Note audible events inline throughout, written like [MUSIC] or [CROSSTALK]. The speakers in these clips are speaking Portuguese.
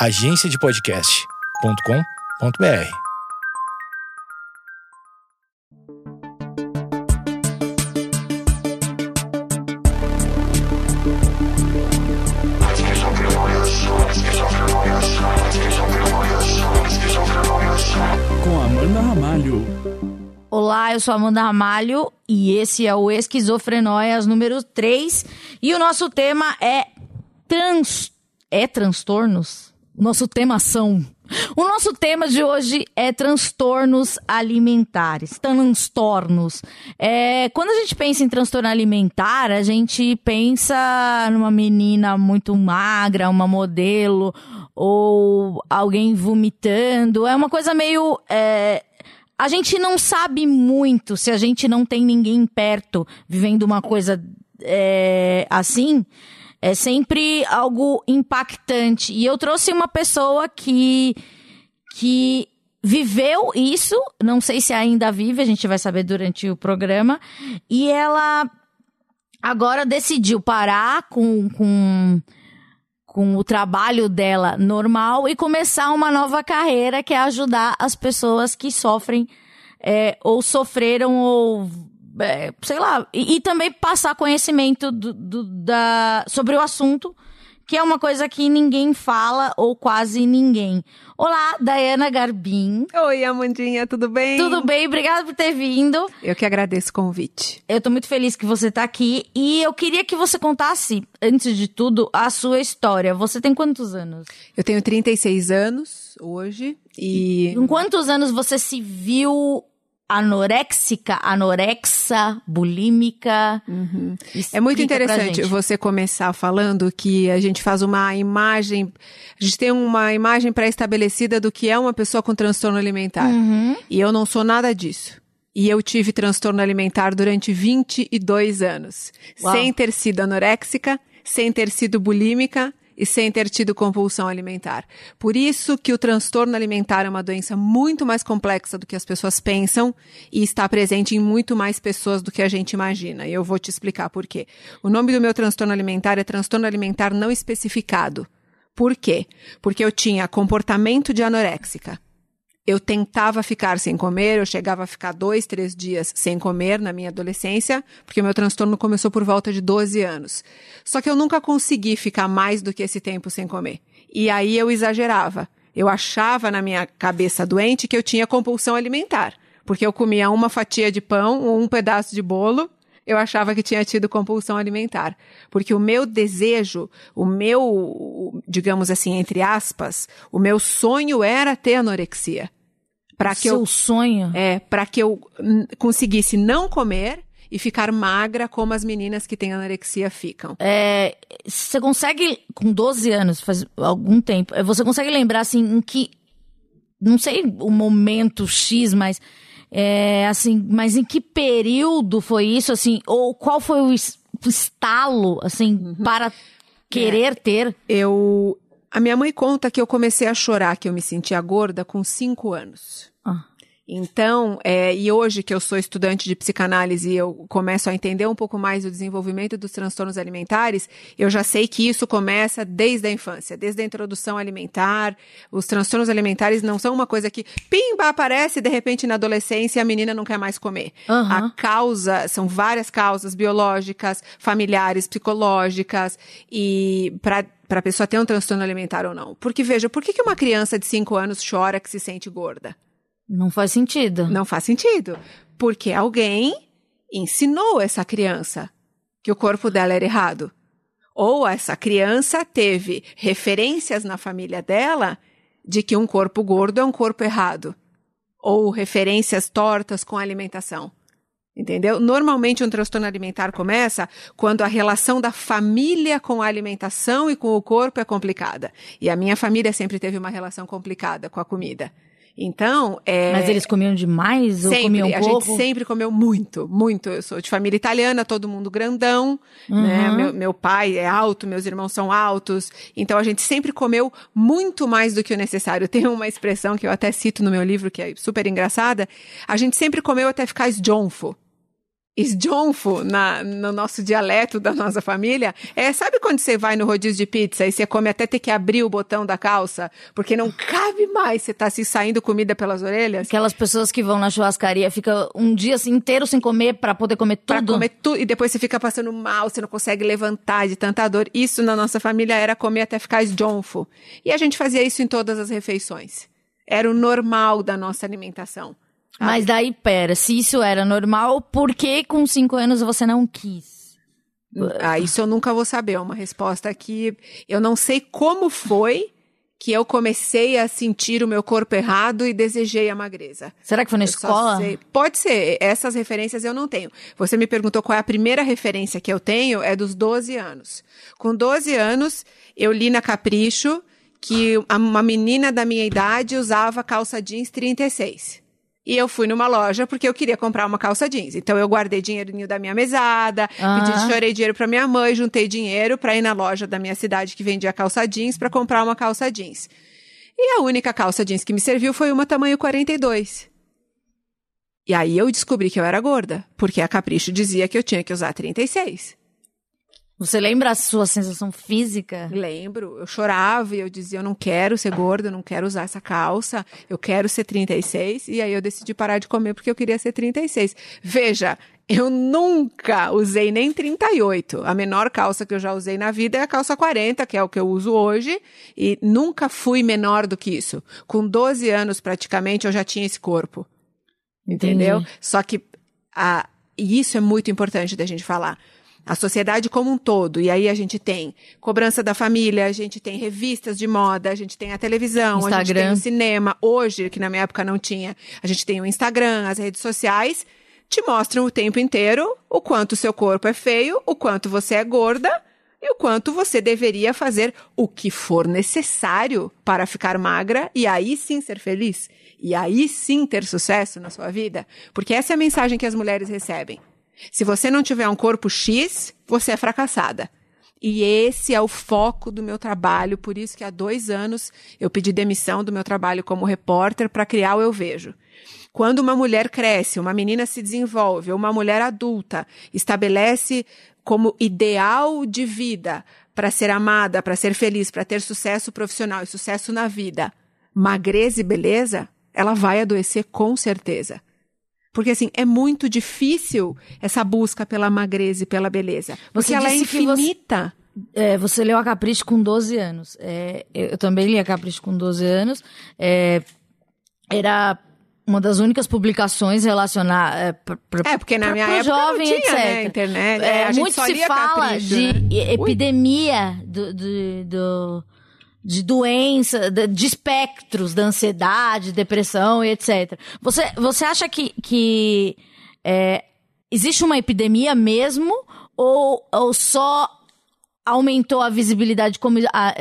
agenciadepodcast.com.br. Com Amanda Ramalho. Olá, eu sou Amanda Ramalho e esse é o Esquizofrenóias número 3. E o nosso tema é trans... É transtornos? Nosso tema são... O nosso tema de hoje é transtornos alimentares, transtornos. É, quando a gente pensa em transtorno alimentar, a gente pensa numa menina muito magra, uma modelo, ou alguém vomitando. É uma coisa meio é, a gente não sabe muito se a gente não tem ninguém perto vivendo uma coisa é, assim. É sempre algo impactante. E eu trouxe uma pessoa que, que viveu isso, não sei se ainda vive, a gente vai saber durante o programa. E ela agora decidiu parar com, com com o trabalho dela normal e começar uma nova carreira que é ajudar as pessoas que sofrem é, ou sofreram ou é, sei lá e, e, também passar conhecimento do, do, da, sobre o assunto que é uma coisa que ninguém fala ou quase ninguém. Olá, Dayana Garbim. Oi, Amandinha, tudo bem? Tudo bem, obrigada por ter vindo. Eu que agradeço o convite. Eu tô muito feliz que você tá aqui e eu queria que você contasse, antes de tudo, a sua história. Você tem quantos anos? Eu tenho 36 anos hoje e... Em quantos anos você se viu anoréxica, anorexa, bulímica. Uhum. É muito interessante você começar falando que a gente faz uma imagem, a gente tem uma imagem pré-estabelecida do que é uma pessoa com transtorno alimentar. Uhum. E eu não sou nada disso. E eu tive transtorno alimentar durante 22 anos, Uau. sem ter sido anoréxica, sem ter sido bulímica, e sem ter tido compulsão alimentar. Por isso que o transtorno alimentar é uma doença muito mais complexa do que as pessoas pensam e está presente em muito mais pessoas do que a gente imagina. E eu vou te explicar por quê. O nome do meu transtorno alimentar é transtorno alimentar não especificado. Por quê? Porque eu tinha comportamento de anoréxica eu tentava ficar sem comer, eu chegava a ficar dois, três dias sem comer na minha adolescência, porque o meu transtorno começou por volta de 12 anos. Só que eu nunca consegui ficar mais do que esse tempo sem comer. E aí eu exagerava. Eu achava na minha cabeça doente que eu tinha compulsão alimentar, porque eu comia uma fatia de pão ou um pedaço de bolo eu achava que tinha tido compulsão alimentar. Porque o meu desejo, o meu, digamos assim, entre aspas, o meu sonho era ter anorexia para que Seu eu sonho é para que eu conseguisse não comer e ficar magra como as meninas que têm anorexia ficam. É, você consegue com 12 anos, faz algum tempo, é, você consegue lembrar assim em que não sei o momento X, mas é, assim, mas em que período foi isso assim, ou qual foi o estalo assim uhum. para querer é, ter? Eu a minha mãe conta que eu comecei a chorar que eu me sentia gorda com cinco anos. Ah. Então, é, e hoje que eu sou estudante de psicanálise e eu começo a entender um pouco mais o desenvolvimento dos transtornos alimentares, eu já sei que isso começa desde a infância, desde a introdução alimentar. Os transtornos alimentares não são uma coisa que, pimba, aparece de repente na adolescência e a menina não quer mais comer. Uhum. A causa, são várias causas biológicas, familiares, psicológicas, e para para a pessoa ter um transtorno alimentar ou não. Porque veja, por que, que uma criança de 5 anos chora que se sente gorda? Não faz sentido. Não faz sentido. Porque alguém ensinou essa criança que o corpo dela era errado. Ou essa criança teve referências na família dela de que um corpo gordo é um corpo errado. Ou referências tortas com a alimentação. Entendeu? Normalmente um transtorno alimentar começa quando a relação da família com a alimentação e com o corpo é complicada. E a minha família sempre teve uma relação complicada com a comida. Então, é... Mas eles comiam demais sempre, ou comiam a pouco? gente sempre comeu muito, muito. Eu sou de família italiana, todo mundo grandão, né? uhum. né? Meu, meu pai é alto, meus irmãos são altos. Então, a gente sempre comeu muito mais do que o necessário. [LAUGHS] Tem uma expressão que eu até cito no meu livro, que é super engraçada. A gente sempre comeu até ficar esjonfo. Esjonfo na, no nosso dialeto da nossa família é, sabe quando você vai no rodízio de pizza e você come até ter que abrir o botão da calça, porque não cabe mais, você tá se assim, saindo comida pelas orelhas? Aquelas pessoas que vão na churrascaria, fica um dia assim, inteiro sem comer para poder comer tudo. Pra comer tudo, e depois você fica passando mal, você não consegue levantar de tanta dor. Isso na nossa família era comer até ficar esjonfo. E a gente fazia isso em todas as refeições. Era o normal da nossa alimentação. Mas daí, pera, se isso era normal, por que com cinco anos você não quis? Ah, isso eu nunca vou saber. É uma resposta que eu não sei como foi que eu comecei a sentir o meu corpo errado e desejei a magreza. Será que foi na eu escola? Pode ser. Essas referências eu não tenho. Você me perguntou qual é a primeira referência que eu tenho, é dos 12 anos. Com 12 anos, eu li na Capricho que uma menina da minha idade usava calça jeans 36. E eu fui numa loja porque eu queria comprar uma calça jeans. Então eu guardei dinheirinho da minha mesada, uhum. pedi, chorei dinheiro para minha mãe, juntei dinheiro para ir na loja da minha cidade que vendia calça jeans para comprar uma calça jeans. E a única calça jeans que me serviu foi uma tamanho 42. E aí eu descobri que eu era gorda, porque a Capricho dizia que eu tinha que usar 36. Você lembra a sua sensação física? Lembro. Eu chorava e eu dizia: eu não quero ser gorda, eu não quero usar essa calça, eu quero ser 36. E aí eu decidi parar de comer porque eu queria ser 36. Veja, eu nunca usei nem 38. A menor calça que eu já usei na vida é a calça 40, que é o que eu uso hoje, e nunca fui menor do que isso. Com 12 anos praticamente eu já tinha esse corpo. Entendeu? Entendi. Só que a, e isso é muito importante da gente falar a sociedade como um todo. E aí a gente tem cobrança da família, a gente tem revistas de moda, a gente tem a televisão, Instagram. a gente tem o cinema. Hoje, que na minha época não tinha, a gente tem o Instagram, as redes sociais, te mostram o tempo inteiro o quanto o seu corpo é feio, o quanto você é gorda e o quanto você deveria fazer o que for necessário para ficar magra e aí sim ser feliz. E aí sim ter sucesso na sua vida. Porque essa é a mensagem que as mulheres recebem. Se você não tiver um corpo X, você é fracassada. E esse é o foco do meu trabalho, por isso que há dois anos eu pedi demissão do meu trabalho como repórter para criar o Eu Vejo. Quando uma mulher cresce, uma menina se desenvolve, uma mulher adulta estabelece como ideal de vida para ser amada, para ser feliz, para ter sucesso profissional e sucesso na vida, magreza e beleza, ela vai adoecer com certeza. Porque, assim, é muito difícil essa busca pela magreza e pela beleza. Porque você ela é infinita. Você, é, você leu a Capricho com 12 anos. É, eu também li a Capricho com 12 anos. É, era uma das únicas publicações relacionadas é, pra, pra, é porque na minha época jovem, não tinha, etc. Né, internet. É, é muito se fala Capricho, de né? epidemia do, do, do de doença, de, de, espectros da ansiedade, depressão e etc. Você, você acha que, que é, existe uma epidemia mesmo ou, ou só aumentou a visibilidade, como a,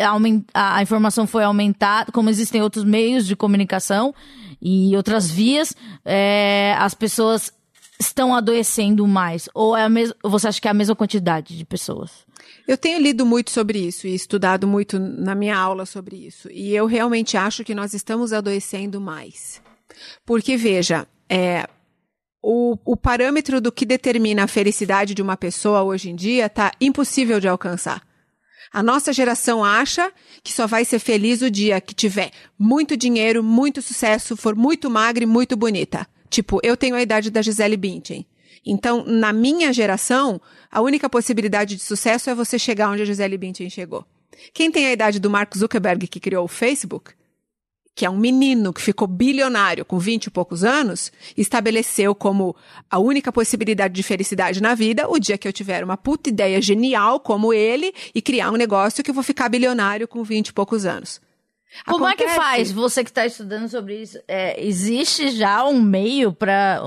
a, a informação foi aumentada, como existem outros meios de comunicação e outras vias, é, as pessoas estão adoecendo mais? Ou é a mes você acha que é a mesma quantidade de pessoas? Eu tenho lido muito sobre isso e estudado muito na minha aula sobre isso. E eu realmente acho que nós estamos adoecendo mais. Porque, veja, é, o, o parâmetro do que determina a felicidade de uma pessoa hoje em dia está impossível de alcançar. A nossa geração acha que só vai ser feliz o dia que tiver muito dinheiro, muito sucesso, for muito magra e muito bonita. Tipo, eu tenho a idade da Gisele Bündchen. Então, na minha geração, a única possibilidade de sucesso é você chegar onde a Gisele Bündchen chegou. Quem tem a idade do Mark Zuckerberg, que criou o Facebook, que é um menino que ficou bilionário com 20 e poucos anos, estabeleceu como a única possibilidade de felicidade na vida o dia que eu tiver uma puta ideia genial como ele e criar um negócio que eu vou ficar bilionário com 20 e poucos anos. Como Acontece. é que faz? Você que está estudando sobre isso, é, existe já um meio para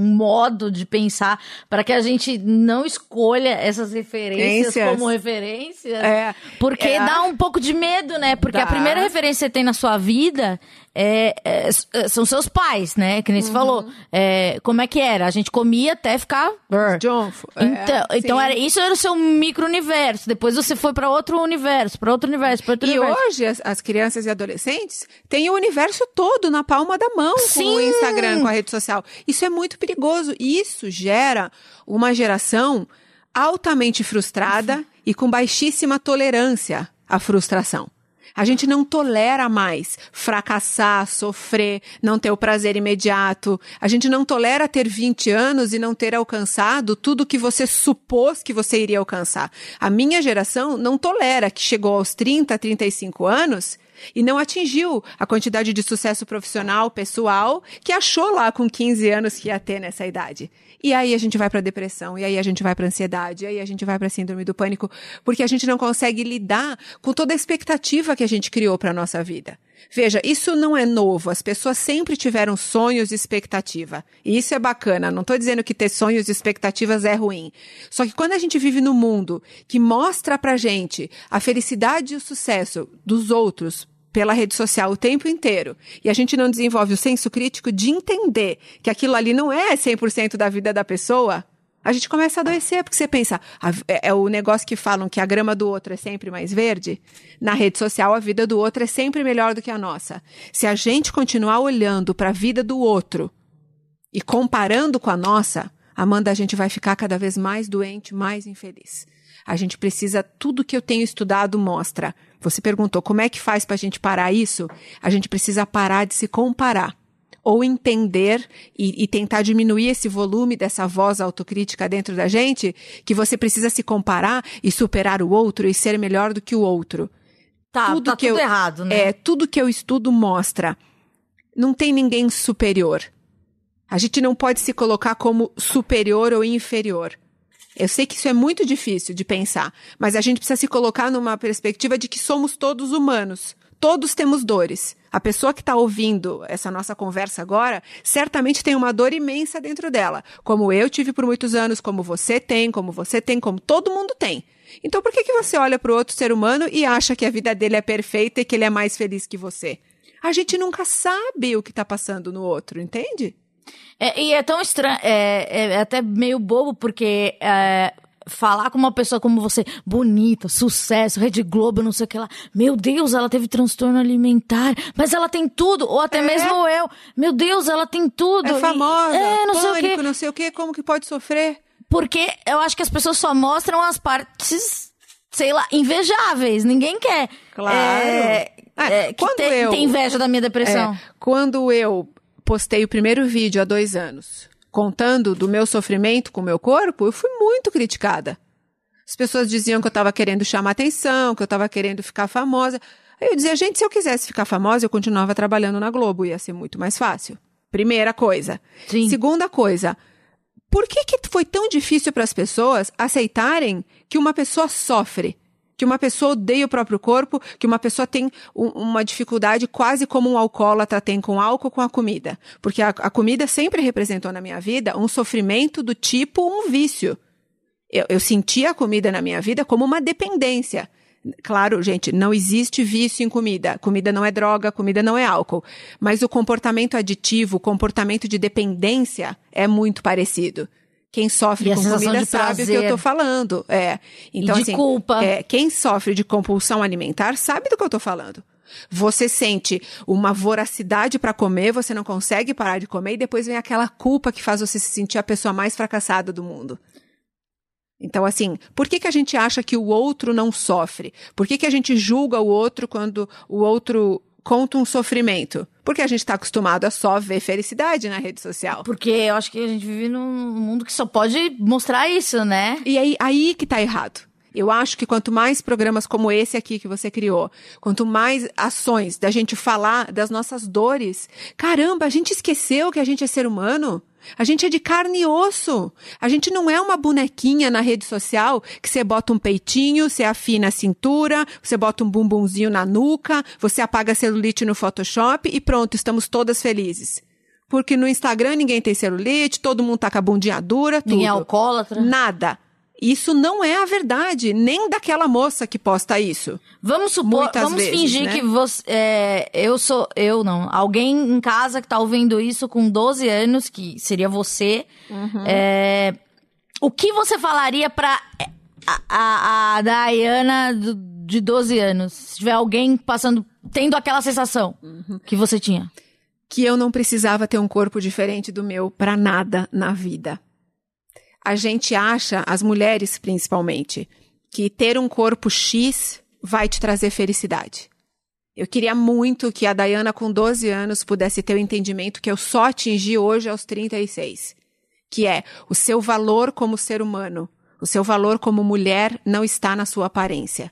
modo de pensar para que a gente não escolha essas referências como referências. É, porque é, dá um pouco de medo, né? Porque dá. a primeira referência que você tem na sua vida é, é, é são seus pais, né? Que nem uhum. você falou. É, como é que era? A gente comia até ficar. John, é, então, então era, isso era o seu micro-universo. Depois você foi para outro universo, para outro universo, para outro e universo. E hoje as, as, crianças e adolescentes têm o universo todo na palma da mão Sim. com o Instagram, com a rede social. Isso é muito perigoso. Isso gera uma geração altamente frustrada e com baixíssima tolerância à frustração. A gente não tolera mais fracassar, sofrer, não ter o prazer imediato. A gente não tolera ter 20 anos e não ter alcançado tudo que você supôs que você iria alcançar. A minha geração não tolera que chegou aos 30, 35 anos e não atingiu a quantidade de sucesso profissional, pessoal, que achou lá com 15 anos que ia ter nessa idade. E aí a gente vai para depressão, e aí a gente vai para ansiedade, e aí a gente vai para síndrome do pânico, porque a gente não consegue lidar com toda a expectativa que a gente criou para nossa vida. Veja, isso não é novo. As pessoas sempre tiveram sonhos e expectativa. E isso é bacana. Não estou dizendo que ter sonhos e expectativas é ruim. Só que quando a gente vive num mundo que mostra pra gente a felicidade e o sucesso dos outros pela rede social o tempo inteiro e a gente não desenvolve o senso crítico de entender que aquilo ali não é 100% da vida da pessoa, a gente começa a adoecer, porque você pensa, é, é, o negócio que falam que a grama do outro é sempre mais verde. Na rede social, a vida do outro é sempre melhor do que a nossa. Se a gente continuar olhando para a vida do outro e comparando com a nossa, Amanda, a gente vai ficar cada vez mais doente, mais infeliz. A gente precisa, tudo que eu tenho estudado mostra. Você perguntou como é que faz para a gente parar isso? A gente precisa parar de se comparar. Ou entender e, e, tentar diminuir esse volume dessa voz autocrítica dentro da gente, que você precisa se comparar e superar o outro e ser melhor do que o outro. Tá, tudo tá que tudo eu, errado, né? É, tudo que eu estudo mostra. Não tem ninguém superior. A gente não pode se colocar como superior ou inferior. Eu sei que isso é muito difícil de pensar, mas a gente precisa se colocar numa perspectiva de que somos todos humanos. Todos temos dores. A pessoa que está ouvindo essa nossa conversa agora certamente tem uma dor imensa dentro dela, como eu tive por muitos anos, como você tem, como você tem, como todo mundo tem. Então por que, que você olha para o outro ser humano e acha que a vida dele é perfeita e que ele é mais feliz que você? A gente nunca sabe o que está passando no outro, entende? É, e é tão estranho, é, é, até meio bobo, porque é, falar com uma pessoa como você, bonita, sucesso, Rede Globo, não sei o que lá. Meu Deus, ela teve transtorno alimentar, mas ela tem tudo, ou até é. mesmo eu. Meu Deus, ela tem tudo. É famosa, é, não pânico, sei o quê. não sei o quê, como que pode sofrer? Porque eu acho que as pessoas só mostram as partes, sei lá, invejáveis. Ninguém quer. Claro. É, é, que tem, eu, tem inveja da minha depressão. É, quando eu postei o primeiro vídeo há dois anos, contando do meu sofrimento com o meu corpo, eu fui muito criticada. As pessoas diziam que eu estava querendo chamar atenção, que eu estava querendo ficar famosa. Aí eu dizia, gente, se eu quisesse ficar famosa, eu continuava trabalhando na Globo, ia ser muito mais fácil. Primeira coisa. Sim. Segunda coisa, por que, que foi tão difícil para as pessoas aceitarem que uma pessoa sofre? Que uma pessoa odeia o próprio corpo, que uma pessoa tem um, uma dificuldade quase como um alcoólatra tem com álcool com a comida. Porque a, a comida sempre representou na minha vida um sofrimento do tipo um vício. Eu, eu sentia a comida na minha vida como uma dependência. Claro, gente, não existe vício em comida. Comida não é droga, comida não é álcool. Mas o comportamento aditivo, o comportamento de dependência é muito parecido. Quem sofre com comida sabe o que eu tô falando. É. Então, e de assim, culpa. É, quem sofre de compulsão alimentar sabe do que eu tô falando. Você sente uma voracidade para comer, você não consegue parar de comer e depois vem aquela culpa que faz você se sentir a pessoa mais fracassada do mundo. Então, assim, por que, que a gente acha que o outro não sofre? Por que, que a gente julga o outro quando o outro conta um sofrimento? Porque a gente está acostumado a só ver felicidade na rede social. Porque eu acho que a gente vive num mundo que só pode mostrar isso, né? E aí, aí que tá errado. Eu acho que quanto mais programas como esse aqui que você criou, quanto mais ações da gente falar das nossas dores, caramba, a gente esqueceu que a gente é ser humano? A gente é de carne e osso. A gente não é uma bonequinha na rede social que você bota um peitinho, você afina a cintura, você bota um bumbumzinho na nuca, você apaga celulite no Photoshop e pronto, estamos todas felizes. Porque no Instagram ninguém tem celulite, todo mundo tá com a bundinha dura, tudo. Ninguém é alcoólatra. Nada. Isso não é a verdade, nem daquela moça que posta isso. Vamos supor, Muitas vamos vezes, fingir né? que você. é, eu sou. Eu não. Alguém em casa que tá ouvindo isso com 12 anos, que seria você. Uhum. é, o que você falaria pra a, a, a Diana do- de 12 anos? Se tiver alguém passando. tendo aquela sensação Uhum. que você tinha. que eu não precisava ter um corpo diferente do meu para nada na vida. A gente acha, as mulheres principalmente, que ter um corpo X vai te trazer felicidade. Eu queria muito que a Dayana com 12 anos pudesse ter o entendimento que eu só atingi hoje aos 36, que é o seu valor como ser humano, o seu valor como mulher não está na sua aparência.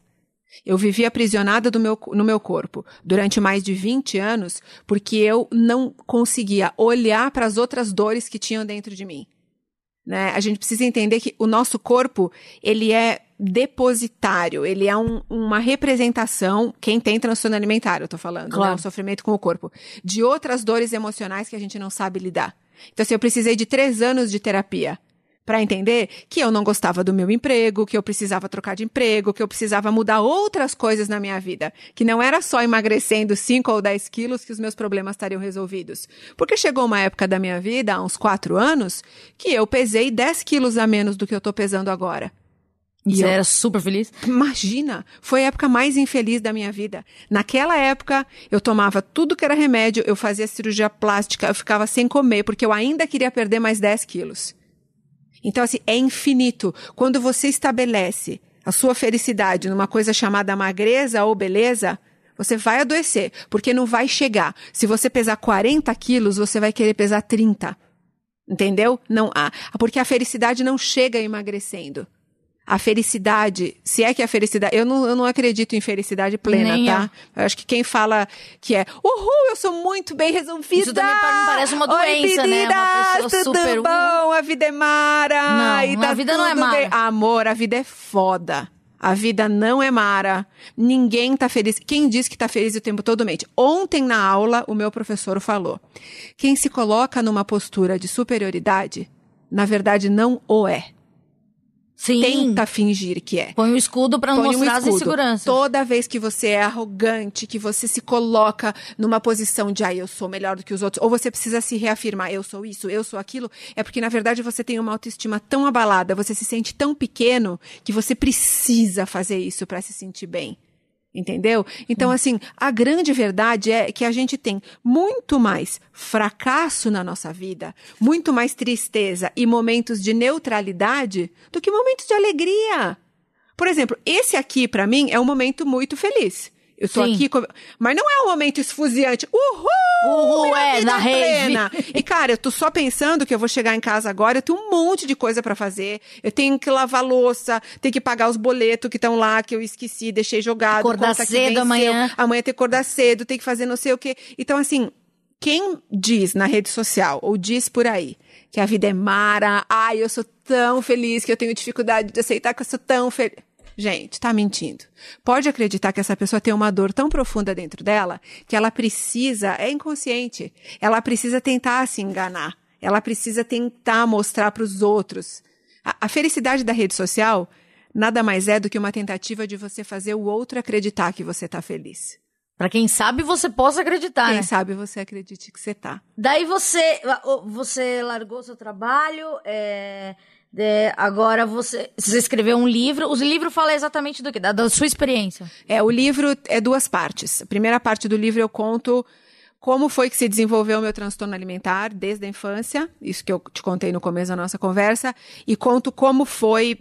Eu vivi aprisionada meu, no meu corpo durante mais de 20 anos porque eu não conseguia olhar para as outras dores que tinham dentro de mim. Né? A gente precisa entender que o nosso corpo, ele é depositário, ele é um- uma representação, quem tem transtorno alimentar, eu tô falando, Claro. né? o sofrimento com o corpo, de outras dores emocionais que a gente não sabe lidar. Então, assim, eu precisei de três anos de terapia para entender que eu não gostava do meu emprego, que eu precisava trocar de emprego, que eu precisava mudar outras coisas na minha vida, que não era só emagrecendo 5 ou 10 quilos que os meus problemas estariam resolvidos. Porque chegou uma época da minha vida, há uns quatro anos, que eu pesei 10 quilos a menos do que eu tô pesando agora. E você eu- era super feliz? Imagina, foi a época mais infeliz da minha vida. Naquela época, eu tomava tudo que era remédio, eu fazia cirurgia plástica, eu ficava sem comer, porque eu ainda queria perder mais 10 quilos. Então, assim, é infinito. Quando você estabelece a sua felicidade numa coisa chamada magreza ou beleza, você vai adoecer, porque não vai chegar. Se você pesar 40 quilos, você vai querer pesar 30. Entendeu? Não há. Porque a felicidade não chega emagrecendo. A felicidade, se é que a felicidade. Eu não, eu não acredito em felicidade plena, Nem tá? Eu acho que quem fala que é, uhul, eu sou muito bem resolvida. Isso também pa- parece uma Oi, doença, né? Uma pessoa tudo super, bom? A vida é mara. Não, e tá a vida não é mara. bem. Amor, a vida é foda. A vida não é mara. Ninguém tá feliz. Quem diz que tá feliz o tempo todo mente? Ontem na aula, o meu professor falou: quem se coloca numa postura de superioridade, na verdade não o é. Sim. Tenta fingir que é. Põe um escudo pra Põe um mostrar as inseguranças. Toda vez que você é arrogante, que você se coloca numa posição de, ah, eu sou melhor do que os outros, ou você precisa se reafirmar, eu sou isso, eu sou aquilo, é porque na verdade você tem uma autoestima tão abalada, você se sente tão pequeno que você precisa fazer isso para se sentir bem. Entendeu? Então, assim, a grande verdade é que a gente tem muito mais fracasso na nossa vida, muito mais tristeza e momentos de neutralidade do que momentos de alegria. Por exemplo, esse aqui, pra mim, é um momento muito feliz. Eu tô Sim. aqui, com- mas não é um momento esfuziante. Uhul! Uhul, é, na rave. plena. E, cara, eu tô só pensando que eu vou chegar em casa agora, eu tenho um monte de coisa pra fazer. Eu tenho que lavar louça, tenho que pagar os boletos que estão lá, que eu esqueci, deixei jogado. Acordar cedo amanhã. Amanhã tem que acordar cedo, tem que fazer não sei o quê. Então, assim, quem diz na rede social, ou diz por aí, que a vida é mara, ai, eu sou tão feliz que eu tenho dificuldade de aceitar que eu sou tão feliz. Gente, tá mentindo. Pode acreditar que essa pessoa tem uma dor tão profunda dentro dela que ela precisa, é inconsciente, ela precisa tentar se enganar. Ela precisa tentar mostrar para os outros. A, a felicidade da rede social nada mais é do que uma tentativa de você fazer o outro acreditar que você tá feliz. Pra quem sabe, você possa acreditar, Quem né? sabe você acredite que você tá. Daí você, você largou seu trabalho, é, é, agora você, você escreveu um livro. Os livros falam exatamente do que? Da, da sua experiência. É, o livro é duas partes. A primeira parte do livro eu conto como foi que se desenvolveu o meu transtorno alimentar desde a infância, isso que eu te contei no começo da nossa conversa, e conto como foi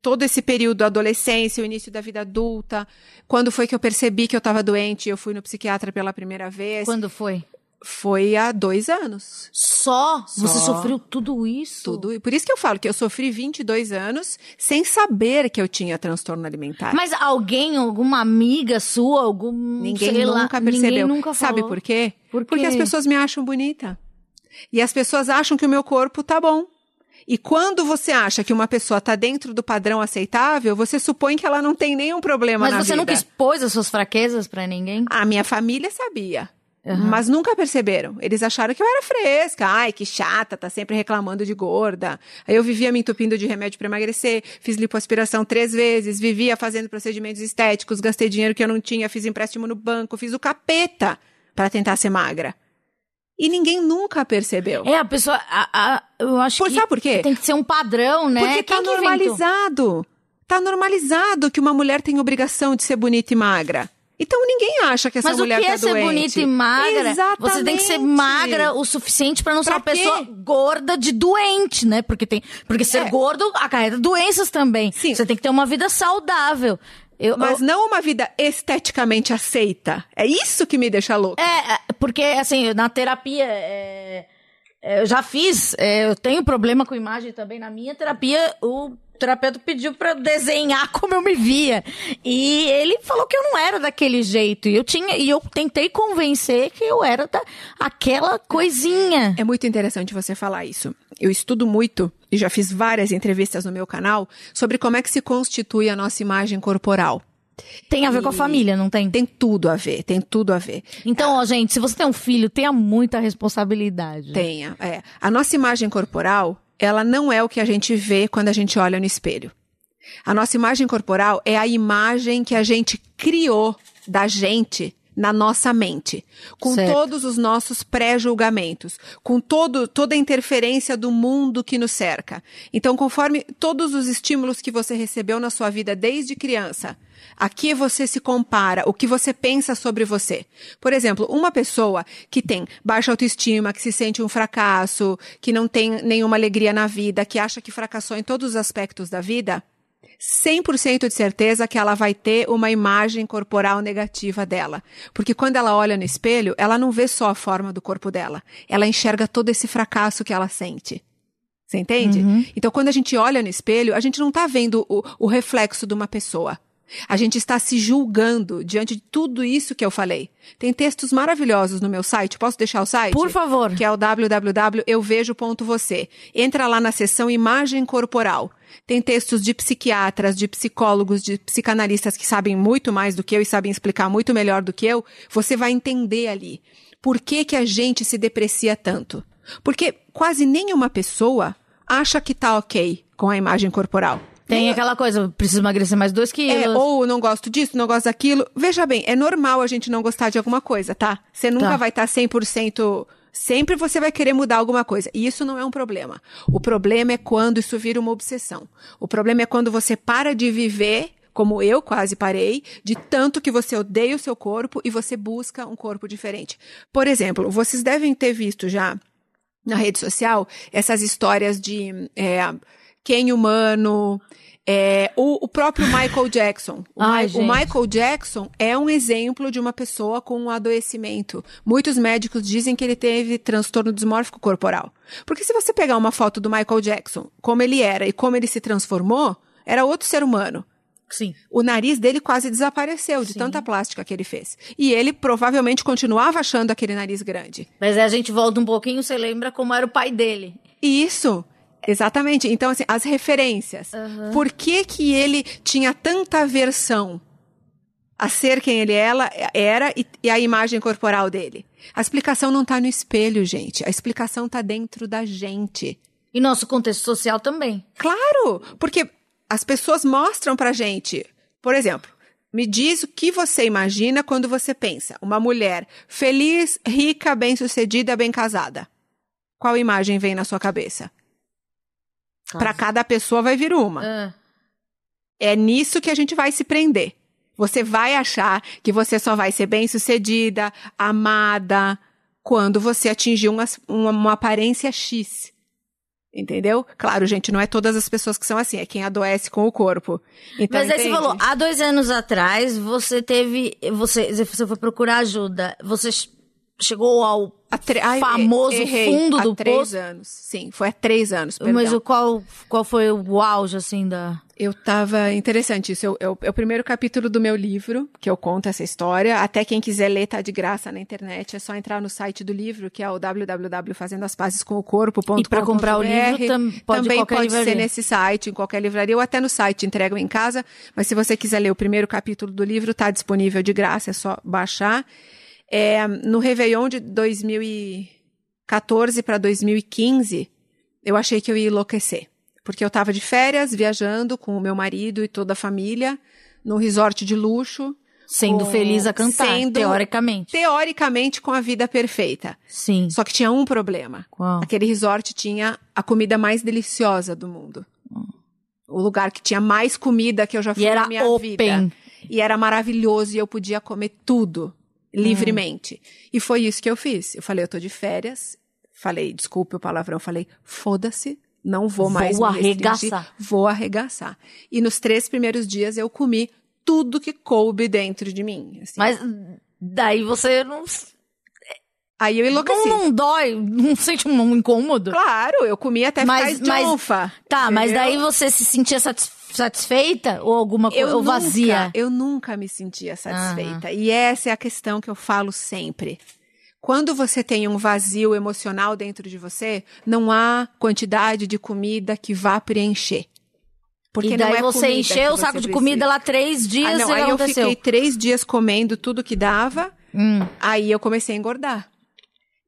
todo esse período da adolescência, o início da vida adulta, quando foi que eu percebi que eu estava doente, eu fui no psiquiatra pela primeira vez. Quando foi? Foi há dois anos. Só? Só. Você sofreu tudo isso? Tudo. E por isso que eu falo que eu sofri 22 anos sem saber que eu tinha transtorno alimentar. Mas alguém, alguma amiga sua, algum. Ninguém sei lá, nunca percebeu. Ninguém nunca Sabe falou. por quê? Por Porque quê? as pessoas me acham bonita. E as pessoas acham que o meu corpo tá bom. E quando você acha que uma pessoa tá dentro do padrão aceitável, você supõe que ela não tem nenhum problema Mas na você vida. nunca expôs as suas fraquezas pra ninguém? A minha família sabia. Uhum. Mas nunca perceberam. Eles acharam que eu era fresca. Ai, que chata, tá sempre reclamando de gorda. Aí eu vivia me entupindo de remédio para emagrecer, fiz lipoaspiração três vezes, vivia fazendo procedimentos estéticos, gastei dinheiro que eu não tinha, fiz empréstimo no banco, fiz o capeta para tentar ser magra. E ninguém nunca percebeu. É, a pessoa. A, a, eu acho por, que. Sabe por quê? Tem que ser um padrão, né? Porque Quem tá normalizado. Tá normalizado que uma mulher tem obrigação de ser bonita e magra. Então ninguém acha que essa Mas mulher o que tá é ser doente. bonita e magra? Exatamente. Você tem que ser magra o suficiente para não ser Pra uma pessoa quê? gorda de doente, né? Porque tem, porque ser É. gordo acarreta doenças também. Sim. Você tem que ter uma vida saudável. Eu, Mas eu- não uma vida esteticamente aceita. É isso que me deixa louca. é, é, porque assim, na terapia, é, é, eu já fiz, é, eu tenho problema com imagem também. Na minha terapia, o terapeuta pediu pra eu desenhar [LAUGHS] como eu me via. E ele falou que eu não era daquele jeito. E eu tinha, e eu tentei convencer que eu era da, aquela coisinha. É muito interessante você falar isso. Eu estudo muito e já fiz várias entrevistas no meu canal sobre como é que se constitui a nossa imagem corporal. Tem a ver com a família, não tem? Tem tudo a ver, tem tudo a ver. Então, ó, gente, se você tem um filho, tenha muita responsabilidade. Tenha, é. A nossa imagem corporal, ela não é o que a gente vê quando a gente olha no espelho. A nossa imagem corporal é a imagem que a gente criou da gente na nossa mente, com Certo. todos os nossos pré-julgamentos, com todo, toda a interferência do mundo que nos cerca. Então, conforme todos os estímulos que você recebeu na sua vida desde criança, a que você se compara, o que você pensa sobre você. Por exemplo, uma pessoa que tem baixa autoestima, que se sente um fracasso, que não tem nenhuma alegria na vida, que acha que fracassou em todos os aspectos da vida, 100% de certeza que ela vai ter uma imagem corporal negativa dela. Porque quando ela olha no espelho, ela não vê só a forma do corpo dela. Ela enxerga todo esse fracasso que ela sente. Você entende? Então, quando a gente olha no espelho, a gente não está vendo o, o reflexo de uma pessoa. A gente está se julgando diante de tudo isso que eu falei. Tem textos maravilhosos no meu site. Posso deixar o site? Por favor. Que é o www.euvejo.você. Entra lá na seção Imagem Corporal. Tem textos de psiquiatras, de psicólogos, de psicanalistas que sabem muito mais do que eu e sabem explicar muito melhor do que eu. Você vai entender ali. Por que, que a gente se deprecia tanto? Porque quase nenhuma pessoa acha que tá ok com a imagem corporal. Tem aquela coisa, preciso emagrecer mais dois quilos. É, ou não gosto disso, não gosto daquilo. Veja bem, é normal a gente não gostar de alguma coisa, tá? Você nunca Tá. vai estar 100%. Sempre você vai querer mudar alguma coisa. E isso não é um problema. O problema é quando isso vira uma obsessão. O problema é quando você para de viver, como eu quase parei, de tanto que você odeia o seu corpo e você busca um corpo diferente. Por exemplo, vocês devem ter visto já na rede social essas histórias de é, quem humano. É, o, o próprio Michael Jackson. O, Ai, o. Michael Jackson é um exemplo de uma pessoa com um adoecimento. Muitos médicos dizem que ele teve transtorno dismórfico corporal. Porque se você pegar uma foto do Michael Jackson, como ele era e como ele se transformou, era outro ser humano. Sim. O nariz dele quase desapareceu de tanta plástica que ele fez. E ele provavelmente continuava achando aquele nariz grande. Mas aí a gente volta um pouquinho, você lembra como era o pai dele. Isso. Exatamente. Então, assim, as referências. Por que que ele tinha tanta aversão a ser quem ele ela- era e, e a imagem corporal dele? A explicação não tá no espelho, gente. A explicação tá dentro da gente. E nosso contexto social também. Claro! Porque as pessoas mostram pra gente. Por exemplo, me diz o que você imagina quando você pensa uma mulher feliz, rica, bem-sucedida, bem casada. Qual imagem vem na sua cabeça? Para cada pessoa vai vir uma. Ah, É nisso que a gente vai se prender. Você vai achar que você só vai ser bem-sucedida, amada, quando você atingir uma, uma, uma aparência X. Entendeu? Claro, gente, não é todas as pessoas que são assim, é quem adoece com o corpo. Então, Mas aí você entende? falou, há dois anos atrás, você teve. Você, você foi procurar ajuda. Você chegou ao tre- Ai, famoso errei. fundo há do três poço. anos. Sim, foi há três anos, perdão. Mas o qual, qual foi o auge, assim, da. Eu tava interessante isso. Eu- eu- É o primeiro capítulo do meu livro, que eu conto essa história. Até quem quiser ler, tá de graça na internet. É só entrar no site do livro, que é o www.fazendoaspassescomcorpo.com.br. E pra comprar o livro, tam- pode Também pode ser livraria. nesse site, em qualquer livraria, ou até no site, entregam em casa. Mas se você quiser ler o primeiro capítulo do livro, tá disponível de graça, é só baixar. É, no Réveillon de 2014 para 2015, eu achei que eu ia enlouquecer. Porque eu estava de férias, viajando com o meu marido e toda a família, num resort de luxo. Sendo com, feliz a cantar, sendo, teoricamente. Teoricamente, com a vida perfeita. Sim. Só que tinha um problema. Qual? Aquele resort tinha a comida mais deliciosa do mundo. Hum. O lugar que tinha mais comida que eu já fui e na minha open. vida. E era maravilhoso e eu podia comer tudo livremente. Hum. E foi isso que eu fiz. Eu falei, eu tô de férias. Falei, desculpe o palavrão, falei, foda-se, não vou mais vou arregaçar. Vou arregaçar. E nos três primeiros dias eu comi tudo que coube dentro de mim. Assim. Mas daí você não. Aí eu enlouqueci. Não, não dói, não sente um incômodo? Claro, eu comi até mas, ficar mas, Tá, entendeu? mas daí você se sentia satisfeita ou alguma coisa ou vazia? Eu nunca me sentia satisfeita. Uhum. E essa é a questão que eu falo sempre. Quando você tem um vazio emocional dentro de você, não há quantidade de comida que vá preencher. Porque e daí é você encheu o saco de precisa. comida lá três dias ah, não, e aí aconteceu? eu fiquei três dias comendo tudo que dava. Hum. Aí eu comecei a engordar.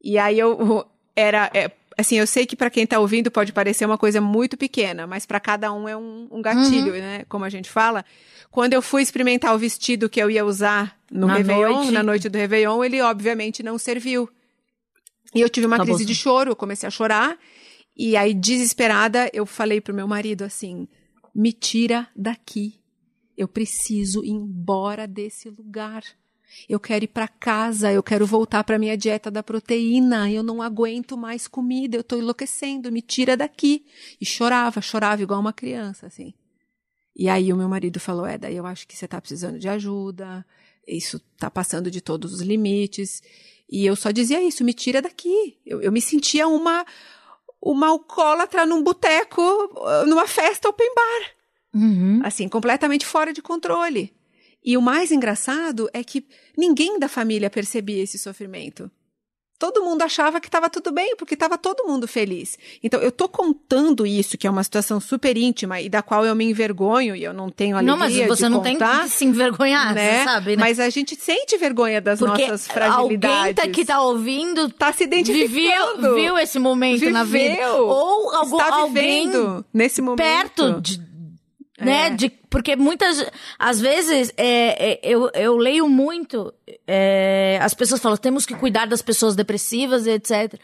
E aí eu era é, assim, eu sei que para quem tá ouvindo pode parecer uma coisa muito pequena, mas para cada um é um, um gatilho, uhum. né? Como a gente fala. Quando eu fui experimentar o vestido que eu ia usar no na Réveillon, noite. na noite do Réveillon, ele obviamente não serviu. E eu tive uma tá crise bom. de choro, eu comecei a chorar. E aí, desesperada, eu falei pro meu marido assim: me tira daqui. Eu preciso ir embora desse lugar. Eu quero ir para casa, eu quero voltar para minha dieta da proteína. Eu não aguento mais comida, eu estou enlouquecendo, me tira daqui. E chorava, chorava igual uma criança, assim. E aí o meu marido falou: "É, daí eu acho que você está precisando de ajuda. Isso está passando de todos os limites". E eu só dizia isso: "Me tira daqui". Eu, eu me sentia uma uma alcoólatra num boteco, numa festa open bar. Uhum. Assim, completamente fora de controle. E o mais engraçado é que ninguém da família percebia esse sofrimento. Todo mundo achava que estava tudo bem, porque estava todo mundo feliz. Então, eu tô contando isso, que é uma situação super íntima e da qual eu me envergonho e eu não tenho alegria Não, mas você não contar, tem que se envergonhar, né? sabe, né? Mas a gente sente vergonha das porque nossas fragilidades. alguém tá, que tá ouvindo... Tá se identificando. Viveu, viu esse momento Viveu, na vida. Ou algum, está alguém nesse momento. perto de né? É. De, porque muitas, às vezes, é, é, eu, eu leio muito, é, as pessoas falam, temos que cuidar das pessoas depressivas, etc.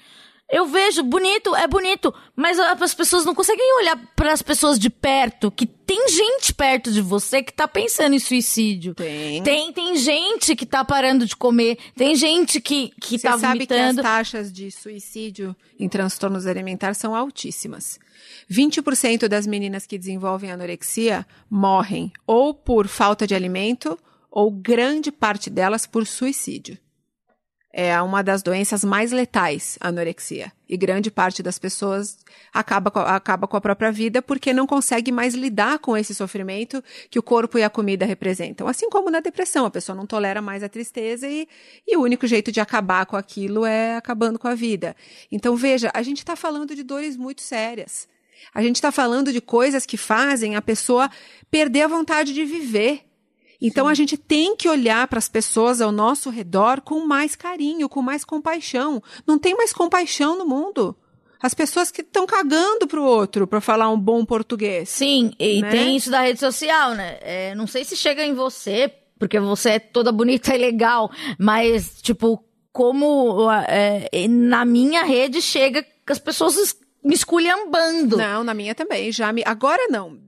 Eu vejo, bonito, é bonito, mas as pessoas não conseguem olhar para as pessoas de perto, que tem gente perto de você que tá pensando em suicídio. Tem. Tem, tem gente que tá parando de comer, tem gente que, que você tá sabe vomitando. que as taxas de suicídio em transtornos alimentares são altíssimas. 20% das meninas que desenvolvem anorexia morrem ou por falta de alimento ou grande parte delas por suicídio é uma das doenças mais letais, a anorexia. E grande parte das pessoas acaba com, acaba com a própria vida porque não consegue mais lidar com esse sofrimento que o corpo e a comida representam. Assim como na depressão, a pessoa não tolera mais a tristeza e, e o único jeito de acabar com aquilo é acabando com a vida. Então, veja, a gente está falando de dores muito sérias. A gente está falando de coisas que fazem a pessoa perder a vontade de viver. Então Sim. a gente tem que olhar para as pessoas ao nosso redor com mais carinho, com mais compaixão. Não tem mais compaixão no mundo. As pessoas que estão cagando pro outro para falar um bom português. Sim, e né? tem isso da rede social, né? É, não sei se chega em você, porque você é toda bonita e legal, mas, tipo, como é, na minha rede chega que as pessoas me esculhambando. Não, na minha também. Já me. Agora não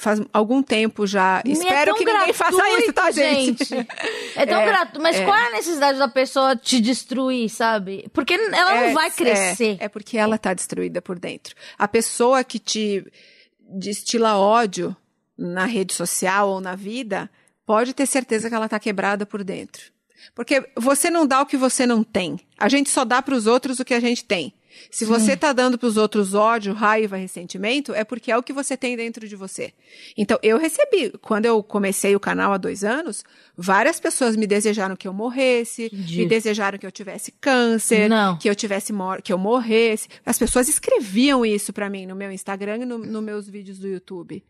faz algum tempo já. Me Espero é que ninguém faça isso, tá, gente? gente. [LAUGHS] É tão é, gratuito. Mas é. qual é a necessidade da pessoa te destruir, sabe? Porque ela não é, vai crescer. É, é porque ela tá destruída por dentro. A pessoa que te destila ódio na rede social ou na vida, pode ter certeza que ela tá quebrada por dentro. Porque você não dá o que você não tem. A gente só dá para os outros o que a gente tem. Se você está dando para os outros ódio, raiva, ressentimento, é porque é o que você tem dentro de você. Então, eu recebi, quando eu comecei o canal há dois anos, várias pessoas me desejaram que eu morresse, me desejaram que eu tivesse câncer, Não. que eu tivesse que eu morresse. As pessoas escreviam isso para mim no meu Instagram e nos no meus vídeos do YouTube.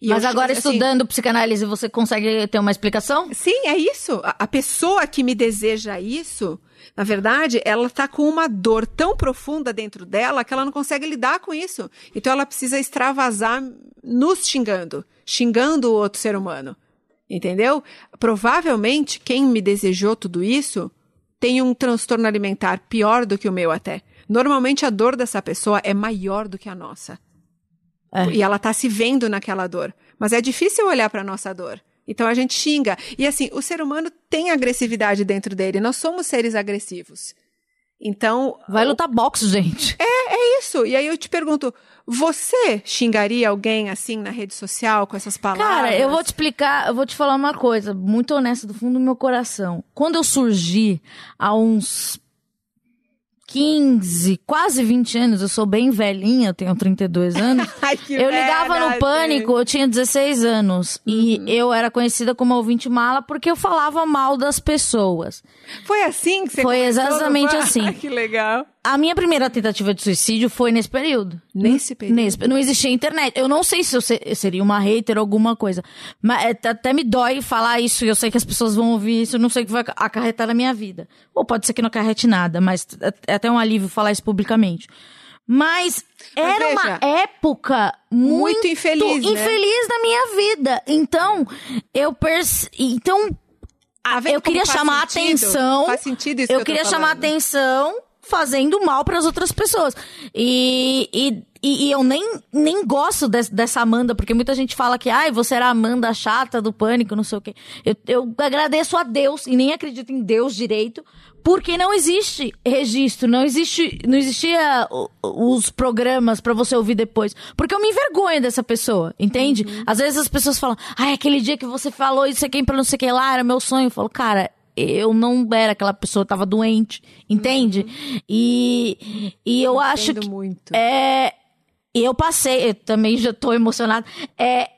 E Mas agora assim, estudando psicanálise, você consegue ter uma explicação? Sim, é isso. A, a pessoa que me deseja isso, na verdade, ela tá com uma dor tão profunda dentro dela que ela não consegue lidar com isso. Então ela precisa extravasar nos xingando, xingando o outro ser humano. Entendeu? Provavelmente quem me desejou tudo isso tem um transtorno alimentar pior do que o meu até. Normalmente a dor dessa pessoa é maior do que a nossa. É. E ela tá se vendo naquela dor. Mas é difícil olhar para nossa dor. Então a gente xinga. E assim, o ser humano tem agressividade dentro dele. Nós somos seres agressivos. Então. Vai lutar boxe, gente. É, é isso. E aí eu te pergunto: você xingaria alguém assim na rede social com essas palavras? Cara, eu vou te explicar, eu vou te falar uma coisa, muito honesta do fundo do meu coração. Quando eu surgi há uns 15, quase 20 anos, eu sou bem velhinha, eu tenho 32 anos. [LAUGHS] Ai, eu ligava no pânico, eu tinha 16 anos. Uhum. E eu era conhecida como ouvinte mala porque eu falava mal das pessoas. Foi assim que você Foi exatamente assim. [LAUGHS] que legal. A minha primeira tentativa de suicídio foi nesse período. Nesse período? Nesse, não existia internet. Eu não sei se eu seria uma hater ou alguma coisa. Mas é, até me dói falar isso e eu sei que as pessoas vão ouvir isso. Eu não sei o que vai acarretar na minha vida. Ou pode ser que não acarrete nada, mas é, é até um alívio falar isso publicamente. Mas era veja, uma época muito, muito infeliz, né? infeliz na minha vida. Então, eu perce... Então, tá eu queria chamar sentido? atenção. Faz sentido isso eu que queria eu chamar atenção fazendo mal para as outras pessoas. E, e, e, eu nem, nem gosto de, dessa Amanda, porque muita gente fala que, ai, você era a Amanda chata do pânico, não sei o quê. Eu, eu agradeço a Deus e nem acredito em Deus direito, porque não existe registro, não existe, não existia os programas para você ouvir depois, porque eu me envergonho dessa pessoa, entende? Uhum. Às vezes as pessoas falam: "Ai, aquele dia que você falou isso aqui para não sei o que lá, era meu sonho". Eu falo: "Cara, eu não era aquela pessoa, tava doente, entende? Uhum. E, e eu, eu acho que. muito. É, eu passei, eu também já tô emocionada. É,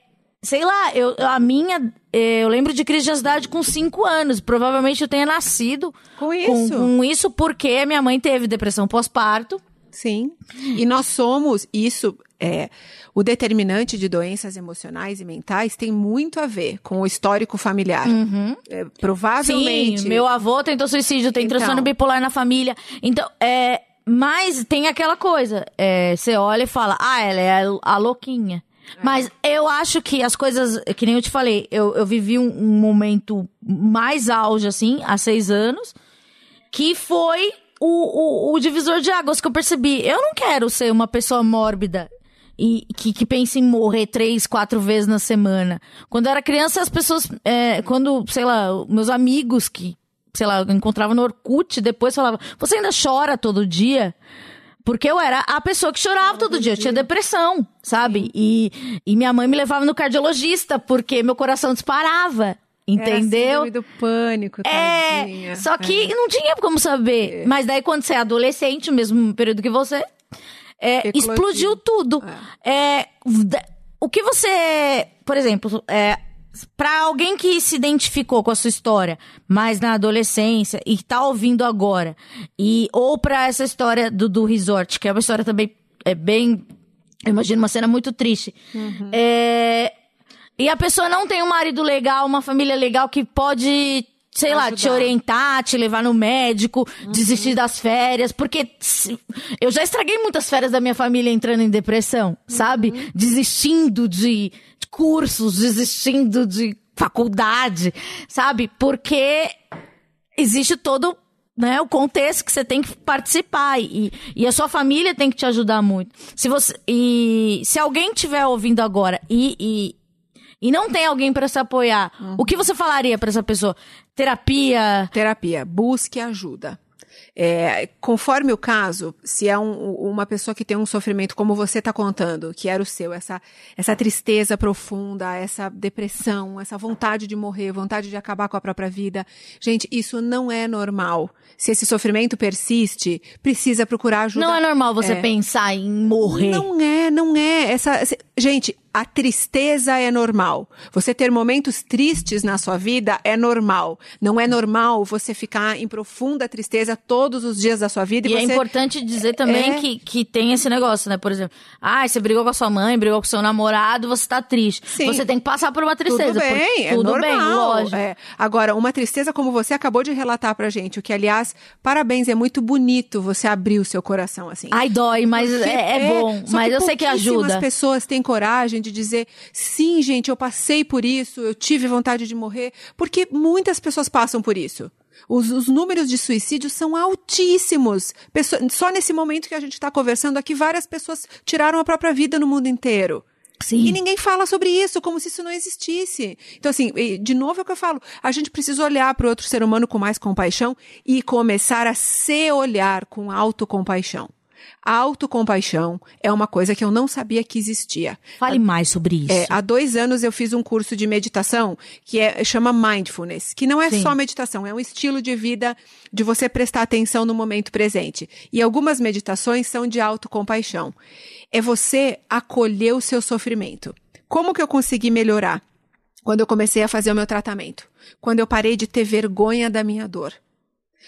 sei lá, eu, a minha. Eu lembro de crise de ansiedade com 5 anos. Provavelmente eu tenha nascido com isso. Com, com isso, porque minha mãe teve depressão pós-parto. Sim. E nós somos, isso é, o determinante de doenças emocionais e mentais tem muito a ver com o histórico familiar. Uhum. É, provavelmente. Sim, meu avô tentou suicídio, tem então, transtorno bipolar na família. Então, é, mas tem aquela coisa, é, você olha e fala, ah, ela é a, a louquinha. É. Mas eu acho que as coisas, que nem eu te falei, eu, eu vivi um, um momento mais auge, assim, há seis anos, que foi o, o, o divisor de águas que eu percebi. Eu não quero ser uma pessoa mórbida e que, que pensa em morrer três, quatro vezes na semana. Quando eu era criança, as pessoas, é, quando, sei lá, meus amigos que, sei lá, eu encontrava no Orkut, depois falavam, você ainda chora todo dia? Porque eu era a pessoa que chorava todo dia. Eu tinha depressão, sabe? E, e minha mãe me levava no cardiologista porque meu coração disparava. Entendeu? Era do pânico, tadinha. É, só que é. não tinha como saber. É. Mas daí, quando você é adolescente, o mesmo período que você, é, explodiu tudo. É. é. o que você, por exemplo, é, para alguém que se identificou com a sua história, mas na adolescência e tá ouvindo agora, e ou para essa história do, do resort, que é uma história também é bem, eu imagino uma cena muito triste. Uhum. É, e a pessoa não tem um marido legal, uma família legal que pode sei lá, te orientar, te levar no médico, uhum. desistir das férias, porque eu já estraguei muitas férias da minha família entrando em depressão, uhum. sabe? Desistindo de, de cursos, desistindo de faculdade, sabe? Porque existe todo né, o contexto que você tem que participar e, e a sua família tem que te ajudar muito. Se você e se alguém estiver ouvindo agora e, e, e não tem alguém para se apoiar, uhum. o que você falaria para essa pessoa? Terapia? Terapia. Busque ajuda. É, conforme o caso, se é um, uma pessoa que tem um sofrimento como você está contando, que era o seu, essa, essa tristeza profunda, essa depressão, essa vontade de morrer, vontade de acabar com a própria vida, gente, isso não é normal. Se esse sofrimento persiste, precisa procurar ajuda. Não é normal você é. pensar em morrer. Não é, não é. Essa, Gente, a tristeza é normal. Você ter momentos tristes na sua vida é normal. Não é normal você ficar em profunda tristeza todos os dias da sua vida. E, e é é importante dizer também é... que, que tem esse negócio, né? Por exemplo, ah, você brigou com a sua mãe, brigou com o seu namorado, você tá triste. Sim. Você tem que passar por uma tristeza. Tudo bem, é tudo normal. bem, lógico. É. Agora, uma tristeza como você acabou de relatar pra gente, o que, aliás, parabéns, é muito bonito você abrir o seu coração assim. Ai, dói, mas é, é, bom. Mas eu sei que ajuda. As pessoas têm coragem de dizer sim, gente, eu passei por isso, eu tive vontade de morrer, porque muitas pessoas passam por isso. Os, os números de suicídio são altíssimos. Pessoa, só nesse momento que a gente está conversando aqui, várias pessoas tiraram a própria vida no mundo inteiro. Sim. E ninguém fala sobre isso, como se isso não existisse. Então, assim, de novo é o que eu falo. A gente precisa olhar para o outro ser humano com mais compaixão e começar a se olhar com autocompaixão. A autocompaixão é uma coisa que eu não sabia que existia. Fale mais sobre isso. É, há dois anos eu fiz um curso de meditação que é, chama Mindfulness, que não é Sim. só meditação, é um estilo de vida de você prestar atenção no momento presente. E algumas meditações são de autocompaixão. É você acolher o seu sofrimento. Como que eu consegui melhorar? Quando eu comecei a fazer o meu tratamento. Quando eu parei de ter vergonha da minha dor.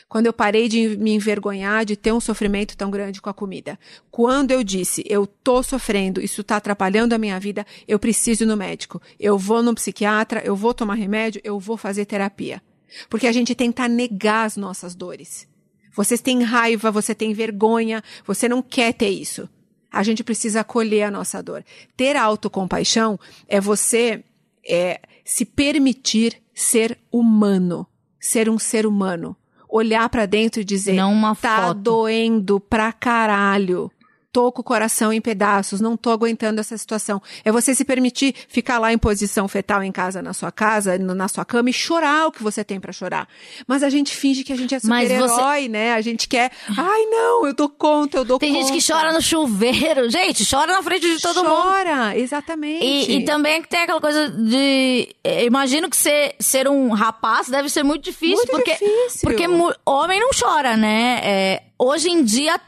Quando eu parei de me envergonhar de ter um sofrimento tão grande com a comida. Quando eu disse, eu tô sofrendo, isso está atrapalhando a minha vida, eu preciso ir no médico. Eu vou no psiquiatra, eu vou tomar remédio, eu vou fazer terapia. Porque a gente tenta negar as nossas dores. Vocês têm raiva, você tem vergonha, você não quer ter isso. A gente precisa acolher a nossa dor. Ter autocompaixão é você é, se permitir ser humano, ser um ser humano olhar para dentro e dizer: Não uma tá foto. doendo pra caralho tô com o coração em pedaços, não tô aguentando essa situação. É você se permitir ficar lá em posição fetal em casa, na sua casa, na sua cama e chorar o que você tem para chorar. Mas a gente finge que a gente é super-herói, você... né? A gente quer, ai não, eu dou conta, eu dou tem conta. Tem gente que chora no chuveiro. Gente, chora na frente de todo chora, mundo. Chora, exatamente. E, e também que tem aquela coisa de, imagino que ser, ser um rapaz deve ser muito difícil. Muito porque, difícil. Porque homem não chora, né? É, hoje em dia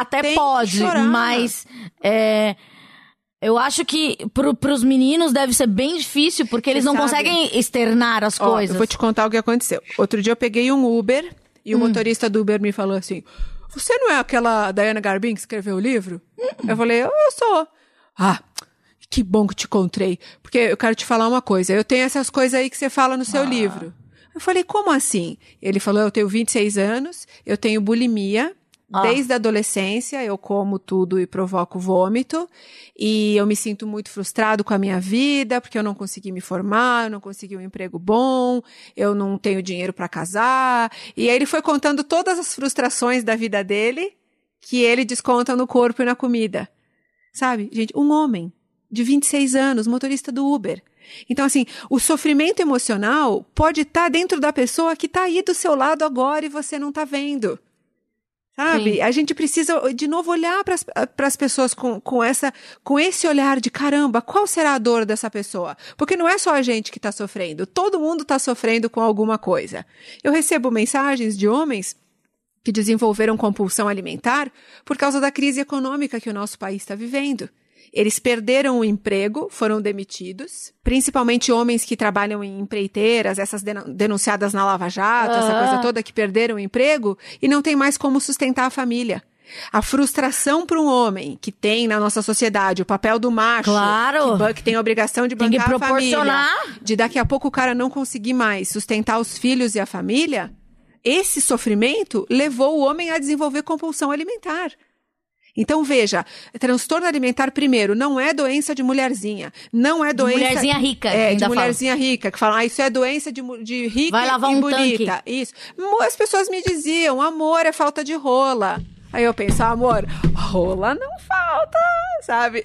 até Tem pode, mas é, eu acho que pro, pros meninos deve ser bem difícil, porque eles não sabe? conseguem externar as Ó, coisas. Eu vou te contar o que aconteceu. Outro dia eu peguei um Uber e o hum. motorista do Uber me falou assim: Você não é aquela Diana Garbin que escreveu o livro? Hum. Eu falei, eu, eu sou. Ah, que bom que te encontrei. Porque eu quero te falar uma coisa. Eu tenho essas coisas aí que você fala no seu ah. livro. Eu falei, como assim? Ele falou, eu tenho 26 anos, eu tenho bulimia, ah. Desde a adolescência, eu como tudo e provoco vômito. E eu me sinto muito frustrado com a minha vida, porque eu não consegui me formar, eu não consegui um emprego bom, eu não tenho dinheiro para casar. E aí ele foi contando todas as frustrações da vida dele, que ele desconta no corpo e na comida. Sabe? Gente, um homem de 26 anos, motorista do Uber. Então, assim, o sofrimento emocional pode estar tá dentro da pessoa que está aí do seu lado agora e você não está vendo. Sabe? Sim. A gente precisa, de novo, olhar para as pessoas com, com, essa, com esse olhar de caramba, qual será a dor dessa pessoa? Porque não é só a gente que está sofrendo, todo mundo está sofrendo com alguma coisa. Eu recebo mensagens de homens que desenvolveram compulsão alimentar por causa da crise econômica que o nosso país está vivendo. Eles perderam o emprego, foram demitidos, principalmente homens que trabalham em empreiteiras, essas denunciadas na Lava Jato, essa coisa toda que perderam o emprego e não tem mais como sustentar a família. A frustração para um homem que tem na nossa sociedade o papel do macho, claro. que, que tem a obrigação de bancar a família, de daqui a pouco o cara não conseguir mais sustentar os filhos e a família, esse sofrimento levou o homem a desenvolver compulsão alimentar. Então, veja, transtorno alimentar, primeiro, não é doença de mulherzinha. Não é doença. De mulherzinha rica. É, de mulherzinha fala. rica, que fala, ah, isso é doença de, de rica Vai lavar e um bonita. Tanque. Isso. As pessoas me diziam, amor é falta de rola. Aí eu penso, amor, rola não falta, sabe?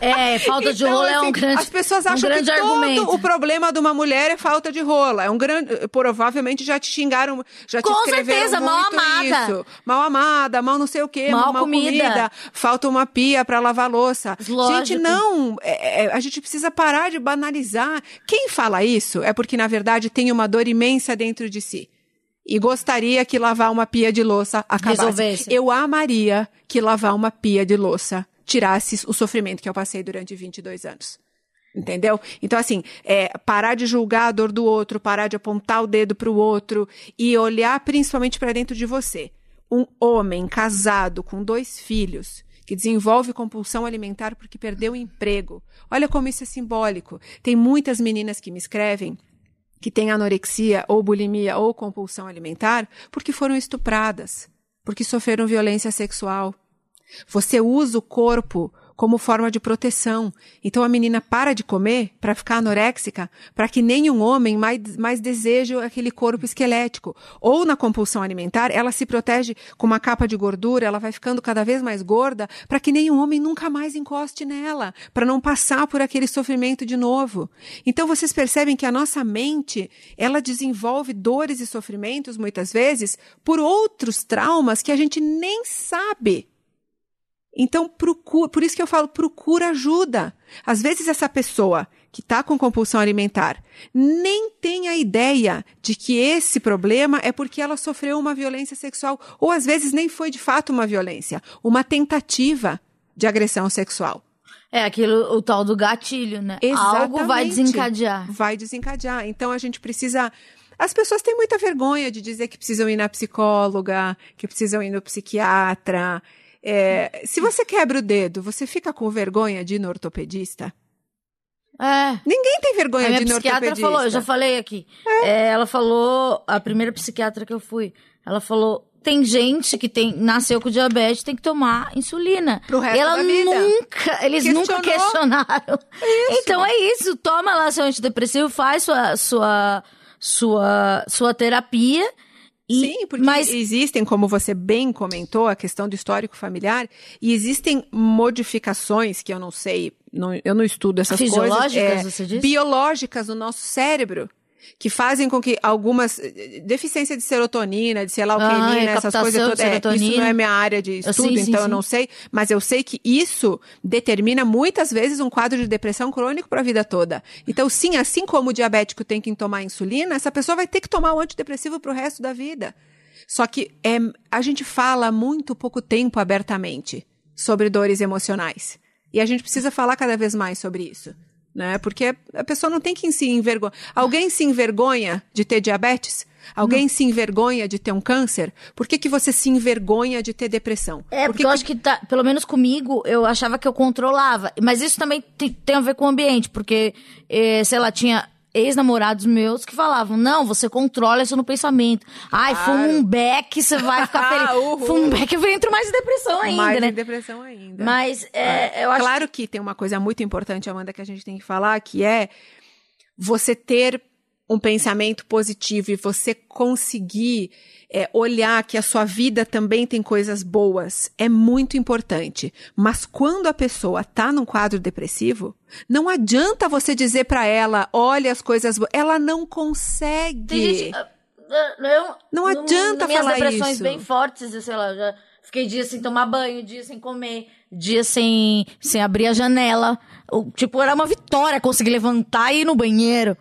É, falta então, de rola assim, é um assim, grande As pessoas acham um que todo argumento. o problema de uma mulher é falta de rola. É um grande. Provavelmente já te xingaram, já Com te escreveram certeza, mal amada. isso. Mal amada, mal não sei o quê, mal, mal comida. comida. Falta uma pia para lavar louça. Lógico. Gente, não. É, é, a gente precisa parar de banalizar. Quem fala isso é porque, na verdade, tem uma dor imensa dentro de si e gostaria que lavar uma pia de louça acabasse. Resolvesse. Eu amaria que lavar uma pia de louça tirasse o sofrimento que eu passei durante 22 anos. Entendeu? Então, assim, é, parar de julgar a dor do outro, parar de apontar o dedo para o outro e olhar principalmente para dentro de você. Um homem casado com dois filhos que desenvolve compulsão alimentar porque perdeu o emprego. Olha como isso é simbólico. Tem muitas meninas que me escrevem que têm anorexia ou bulimia ou compulsão alimentar porque foram estupradas, porque sofreram violência sexual. Você usa o corpo como forma de proteção. Então a menina para de comer para ficar anoréxica, para que nenhum homem mais, mais deseje aquele corpo esquelético. Ou na compulsão alimentar, ela se protege com uma capa de gordura, ela vai ficando cada vez mais gorda, para que nenhum homem nunca mais encoste nela, para não passar por aquele sofrimento de novo. Então vocês percebem que a nossa mente, ela desenvolve dores e sofrimentos muitas vezes por outros traumas que a gente nem sabe então, procura, por isso que eu falo, procura ajuda. Às vezes essa pessoa que está com compulsão alimentar nem tem a ideia de que esse problema é porque ela sofreu uma violência sexual, ou às vezes nem foi de fato uma violência, uma tentativa de agressão sexual. É aquilo, o tal do gatilho, né? Exatamente. Algo vai desencadear. Vai desencadear. Então a gente precisa. As pessoas têm muita vergonha de dizer que precisam ir na psicóloga, que precisam ir no psiquiatra. É, se você quebra o dedo, você fica com vergonha de ir no ortopedista? É. Ninguém tem vergonha de ir no psiquiatra falou, eu já falei aqui. É. É, ela falou, a primeira psiquiatra que eu fui, ela falou, tem gente que tem, nasceu com diabetes, tem que tomar insulina. Pro resto ela da vida. nunca, eles Questionou. nunca questionaram. Isso. Então é isso, toma lá seu antidepressivo, faz sua, sua, sua, sua terapia e, Sim, porque mas existem, como você bem comentou, a questão do histórico familiar, e existem modificações que eu não sei, não- eu não estudo essas coisas. Fisiológicas, é, você disse? Biológicas no nosso cérebro. Que fazem com que algumas. eh, Deficiência de serotonina, de sei lá o Ah, é, essas coisas todas. é, isso não é minha área de Eu estudo, sim, então eu sim. não sei. Mas eu sei que isso determina muitas vezes um quadro de depressão crônico para a vida toda. Então, sim, assim como o diabético tem que tomar insulina, essa pessoa vai ter que tomar o antidepressivo pro resto da vida. Só que é, a gente fala muito pouco tempo abertamente sobre dores emocionais. E a gente precisa falar cada vez mais sobre isso. Né? Porque a pessoa não tem que se envergonhar. Alguém se envergonha de ter diabetes? Alguém se envergonha de ter um câncer? Por que, que você se envergonha de ter depressão? É, Por porque que eu acho que, tá, pelo menos comigo, eu achava que eu controlava. Mas isso também te- tem a ver com o ambiente, porque, eh, sei lá, tinha ex-namorados meus que falavam, não, você controla isso no pensamento. Ai, fuma um beck, você vai [LAUGHS] ficar feliz. Fuma um beck, eu entro mais em depressão ainda, mais né? em depressão ainda. Mas, é, eu acho Claro que tem uma coisa muito importante, Amanda, que a gente tem que falar, que é você ter um pensamento positivo e você conseguir é, olhar que a sua vida também tem coisas boas é muito importante. Mas quando a pessoa tá num quadro depressivo, não adianta você dizer pra ela, olha as coisas boas. Ela não consegue. Gente. ah, Eu, Não adianta minhas falar depressões isso. bem fortes, eu sei lá, já fiquei dias sem tomar banho, dias sem comer, dias sem, sem abrir a janela. O- Tipo, era uma vitória conseguir levantar e ir no banheiro.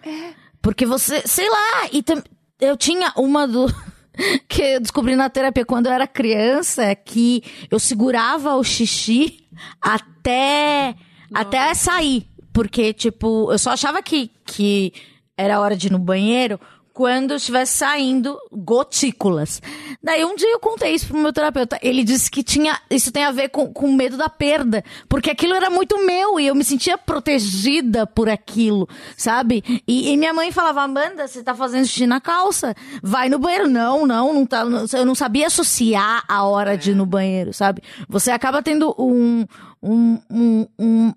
Porque você, sei lá, e tam- eu tinha uma do. [LAUGHS] que eu descobri na terapia quando eu era criança, que eu segurava o xixi até, até sair. Porque, tipo, eu só achava que, que era hora de ir no banheiro quando estivesse saindo gotículas. Daí um dia eu contei isso pro meu terapeuta. Ele disse que tinha. Isso tem a ver com, com medo da perda. Porque aquilo era muito meu e eu me sentia protegida por aquilo, sabe? E, e minha mãe falava: Amanda, você tá fazendo xixi na calça. Vai no banheiro. Não, não, não tá. eu não sabia associar a hora de ir no banheiro, sabe? Você acaba tendo um. um, um, um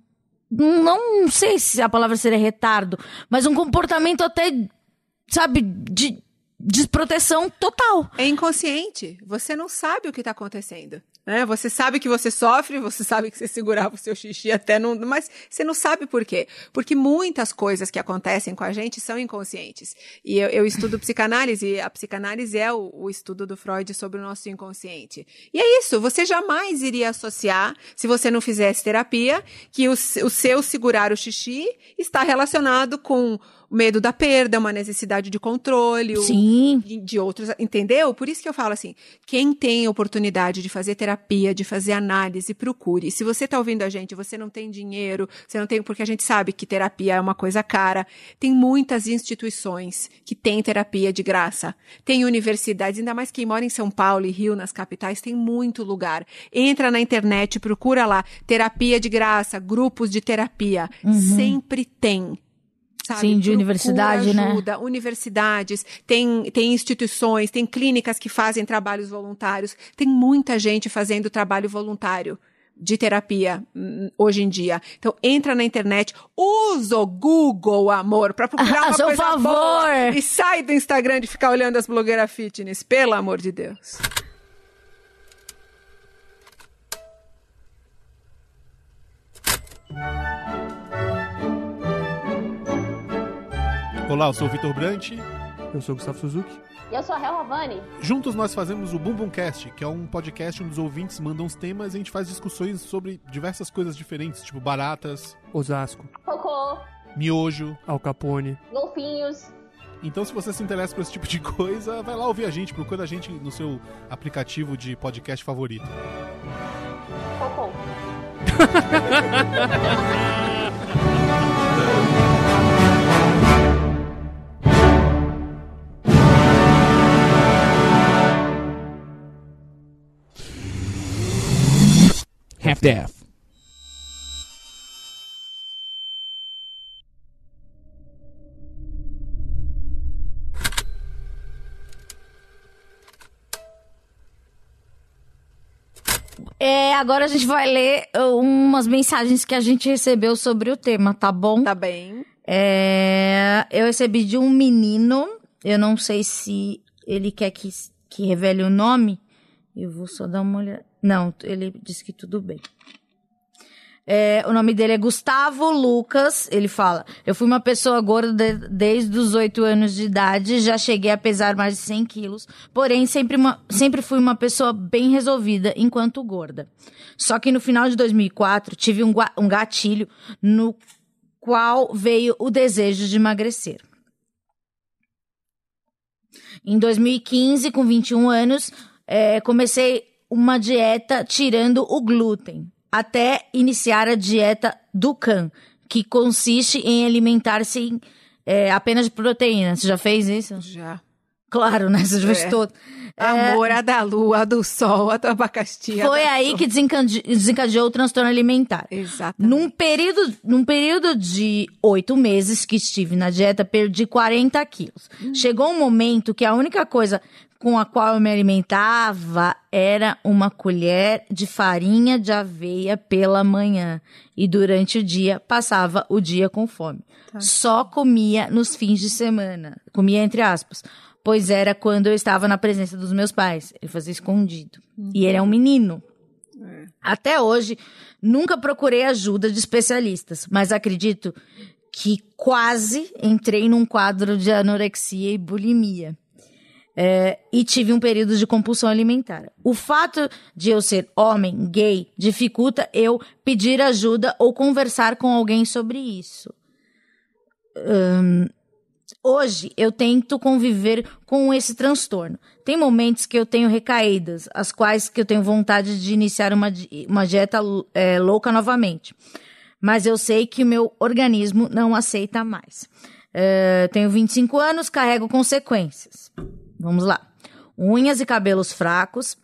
não sei se a palavra seria retardo, mas um comportamento até, sabe, de desproteção total. É inconsciente. Você não sabe o que está acontecendo. Né? Você sabe que você sofre, você sabe que você segurava o seu xixi até não. Mas você não sabe por quê. Porque muitas coisas que acontecem com a gente são inconscientes. E eu, eu estudo psicanálise, e a psicanálise é o, o estudo do Freud sobre o nosso inconsciente. E é isso, você jamais iria associar, se você não fizesse terapia, que o, o seu segurar o xixi está relacionado com medo da perda, uma necessidade de controle, Sim. De, de outros, entendeu? Por isso que eu falo assim, quem tem oportunidade de fazer terapia, de fazer análise, procure. Se você está ouvindo a gente, você não tem dinheiro, você não tem, porque a gente sabe que terapia é uma coisa cara. Tem muitas instituições que têm terapia de graça. Tem universidades, ainda mais quem mora em São Paulo e Rio, nas capitais, tem muito lugar. Entra na internet, procura lá, terapia de graça, grupos de terapia. Uhum. Sempre tem. Sabe? Sim, de universidade, ajuda, né? Ajuda, universidades, tem, tem instituições, tem clínicas que fazem trabalhos voluntários, tem muita gente fazendo trabalho voluntário de terapia hum, hoje em dia. Então entra na internet, usa o Google, amor, para procurar [LAUGHS] uma coisa favor. boa e sai do Instagram de ficar olhando as blogueiras fitness, pelo amor de Deus. Olá, eu sou o Vitor Brant. Eu sou o Gustavo Suzuki. E eu sou a Hel Havani. Juntos nós fazemos o Boom Boom Cast, que é um podcast onde os ouvintes mandam os temas e a gente faz discussões sobre diversas coisas diferentes, tipo baratas, Osasco, Cocô, miojo, Al Capone. golfinhos. Então, se você se interessa por esse tipo de coisa, vai lá ouvir a gente, procura a gente no seu aplicativo de podcast favorito. Cocô. [LAUGHS] Half-Death. É, agora a gente vai ler uh, umas mensagens que a gente recebeu sobre o tema, tá bom? Tá bem. É, eu recebi de um menino, eu não sei se ele quer que, que revele o nome. Eu vou só dar uma olhada. Não, ele disse que tudo bem. É, o nome dele é Gustavo Lucas. Ele fala: Eu fui uma pessoa gorda de, desde os 8 anos de idade, já cheguei a pesar mais de 100 quilos, porém sempre, uma, sempre fui uma pessoa bem resolvida enquanto gorda. Só que no final de 2004 tive um, um gatilho no qual veio o desejo de emagrecer. Em 2015, com 21 anos, é, comecei uma dieta tirando o glúten até iniciar a dieta do Can, que consiste em alimentar-se é, apenas de proteína. Você já fez isso? Já. Claro, né? Você já fez É. todo. Amor, a da lua, a do sol, a do abacaxi. Foi aí soja. que desencade- desencadeou o transtorno alimentar. Exatamente. Num período, num período de oito meses que estive na dieta, perdi 40 quilos. Chegou um momento que a única coisa com a qual eu me alimentava era uma colher de farinha de aveia pela manhã. E durante o dia, passava o dia com fome. Só comia nos fins de semana. Comia entre aspas. Pois era quando eu estava na presença dos meus pais. Ele fazia escondido. E ele é um menino. Até hoje, nunca procurei ajuda de especialistas, mas acredito que quase entrei num quadro de anorexia e bulimia. É, e tive um período de compulsão alimentar. O fato de eu ser homem, gay, dificulta eu pedir ajuda ou conversar com alguém sobre isso. Hum, hoje eu tento conviver com esse transtorno. Tem momentos que eu tenho recaídas, as quais que eu tenho vontade de iniciar uma, uma dieta é, louca novamente. Mas eu sei que o meu organismo não aceita mais. É, tenho 25 anos, carrego consequências. Vamos lá. Unhas e cabelos fracos,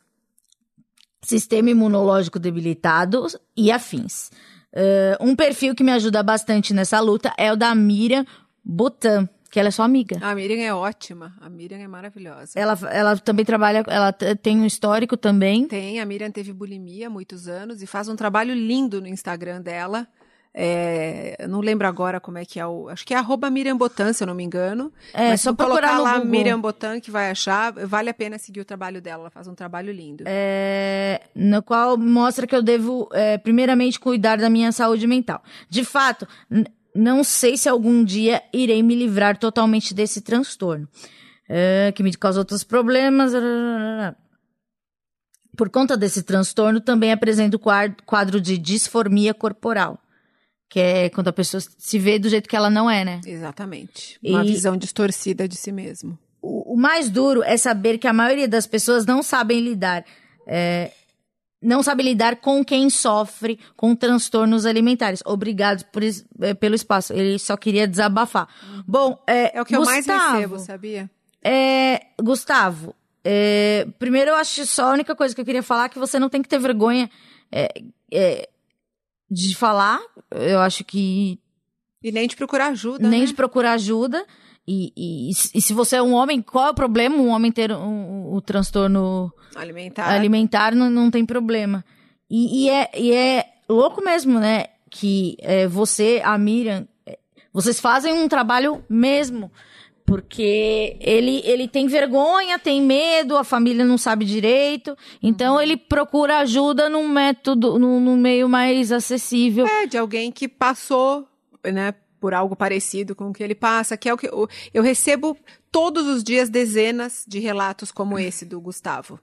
sistema imunológico debilitado e afins. É, um perfil que me ajuda bastante nessa luta é o da Miriam Butan, que ela é sua amiga. A Miriam é ótima. A Miriam é maravilhosa. Ela, ela também trabalha, ela tem um histórico também. Tem, a Miriam teve bulimia há muitos anos e faz um trabalho lindo no Instagram dela. É, não lembro agora como é que é o. Acho que é arroba Miriam Botan, se eu não me engano. É, Mas só procurar lá Google. Miriam Botan que vai achar, vale a pena seguir o trabalho dela. Ela faz um trabalho lindo. é, no qual mostra que eu devo, é, primeiramente, cuidar da minha saúde mental. De fato, não sei se algum dia irei me livrar totalmente desse transtorno, é, que me causa outros problemas. Por conta desse transtorno, também apresento quadro de disformia corporal, Que é quando a pessoa se vê do jeito que ela não é, né? Exatamente. Uma E- visão distorcida de si mesmo. O, o mais duro é saber que a maioria das pessoas não sabem lidar. é, não sabe lidar com quem sofre com transtornos alimentares. Obrigado por é, pelo espaço. Ele só queria desabafar. Bom, é, É o que eu mais Gustavo, recebo, sabia? É, Gustavo, é, primeiro eu acho só a única coisa que eu queria falar é que você não tem que ter vergonha é, é, de falar. Eu acho que E nem de procurar ajuda, nem né? de procurar ajuda. E, e, e se você é um homem, qual é o problema? Um homem ter um, o transtorno Alimentar. alimentar não, não tem problema. E, e é, e é louco mesmo, né? Que é, você, a Miriam, é, vocês fazem um trabalho mesmo. Porque ele, ele tem vergonha, tem medo, a família não sabe direito. Então ele procura ajuda num método, num, num meio mais acessível. É, de alguém que passou, né, por algo parecido com o que ele passa, que é o que eu, eu recebo todos os dias dezenas de relatos como esse do Gustavo.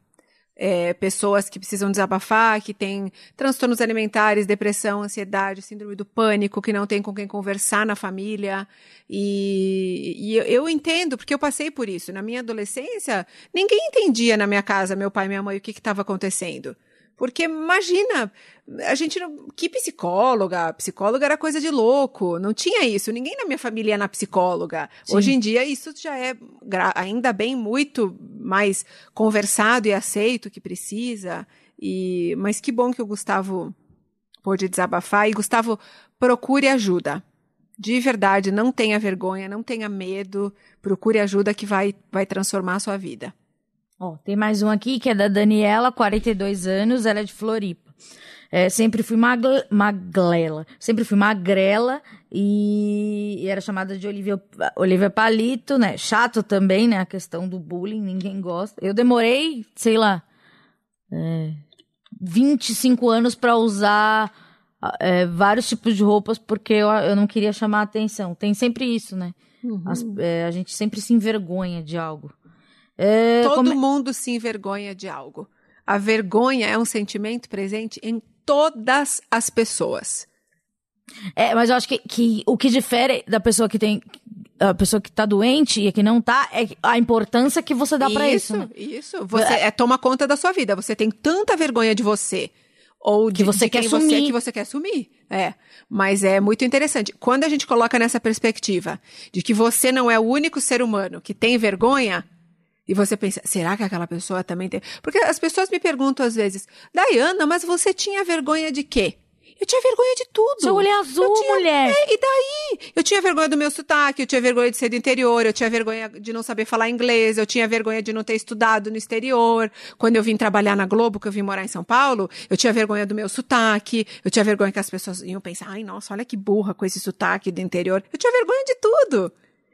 É, pessoas que precisam desabafar, que têm transtornos alimentares, depressão, ansiedade, síndrome do pânico, que não tem com quem conversar na família. E, e eu, eu entendo, porque eu passei por isso. Na minha adolescência, ninguém entendia na minha casa, meu pai e minha mãe, o que estava acontecendo. Porque imagina, a gente não. Que psicóloga? Psicóloga era coisa de louco. Não tinha isso. Ninguém na minha família ia na psicóloga. Sim. Hoje em dia, isso já é, ainda bem, muito mais conversado e aceito que precisa. E, mas que bom que o Gustavo pôde desabafar. E, Gustavo, procure ajuda. De verdade, não tenha vergonha, não tenha medo. Procure ajuda que vai, vai transformar a sua vida. Ó, tem mais um aqui que é da Daniela, 42 anos, ela é de Floripa. É, sempre fui magle- maglela, sempre fui magrela e, e era chamada de Olivia, Olivia Palito, né? Chato também, né? A questão do bullying, ninguém gosta. Eu demorei, sei lá, é, 25 anos pra usar é, vários tipos de roupas porque eu, eu não queria chamar a atenção. Tem sempre isso, né? As- é, a gente sempre se envergonha de algo. É, Todo como- mundo se envergonha de algo. A vergonha é um sentimento presente em todas as pessoas. É, mas eu acho que, que o que difere da pessoa que tem. A pessoa que tá doente e a que não tá é a importância que você dá pra isso. né? Isso, Você é, toma conta da sua vida. Você tem tanta vergonha de você. Ou de, Que você de quer quem você é que você quer sumir. É. Mas é muito interessante. Quando a gente coloca nessa perspectiva de que você não é o único ser humano que tem vergonha, e você pensa, será que aquela pessoa também tem? Porque as pessoas me perguntam às vezes, Dayana, mas você tinha vergonha de quê? Eu tinha vergonha de tudo. Seu olho é azul, Eu tinha- mulher. É, e daí? Eu tinha vergonha do meu sotaque, eu tinha vergonha de ser do interior, eu tinha vergonha de não saber falar inglês, eu tinha vergonha de não ter estudado no exterior. Quando eu vim trabalhar na Globo, que eu vim morar em São Paulo, eu tinha vergonha do meu sotaque, eu tinha vergonha que as pessoas iam pensar, ai, nossa, olha que burra com esse sotaque do interior. Eu tinha vergonha de tudo.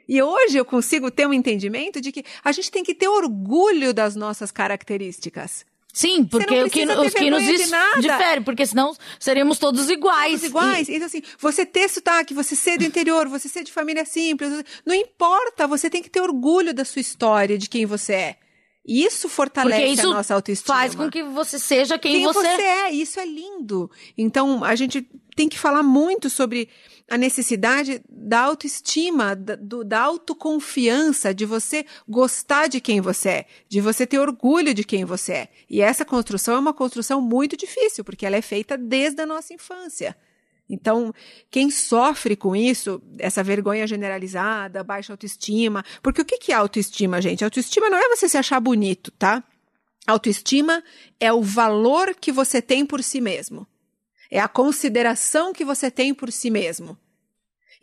E hoje eu consigo ter um entendimento de que a gente tem que ter orgulho das nossas características. Sim, porque o que, os que nos de difere, porque senão seríamos todos iguais. Todos iguais. Então, assim, você ter sotaque, você ser do interior, você ser de família simples, não importa, você tem que ter orgulho da sua história, de quem você é. E Isso E, fortalece porque isso a nossa autoestima. faz com que você seja quem, quem você, é. Isso é lindo. Então, a gente tem que falar muito sobre a necessidade da autoestima, da, do- da autoconfiança, de você gostar de quem você é, de você ter orgulho de quem você é. E essa construção é uma construção muito difícil, porque ela é feita desde a nossa infância. Então, quem sofre com isso, essa vergonha generalizada, baixa autoestima, porque o que é autoestima, gente? Autoestima não é você se achar bonito, tá? Autoestima é o valor que você tem por si mesmo. É a consideração que você tem por si mesmo.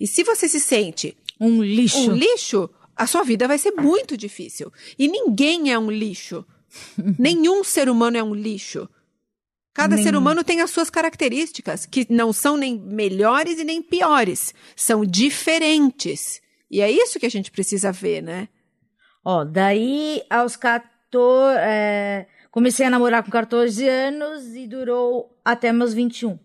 E se você se sente um lixo. um lixo, a sua vida vai ser muito difícil. E ninguém é um lixo. [LAUGHS] Nenhum ser humano é um lixo. Cada ser Nenhum. humano tem as suas características, que não são nem melhores e nem piores. São diferentes. E é isso que a gente precisa ver, né? Ó, daí aos 14. é, comecei a namorar com 14 anos e durou até meus 21.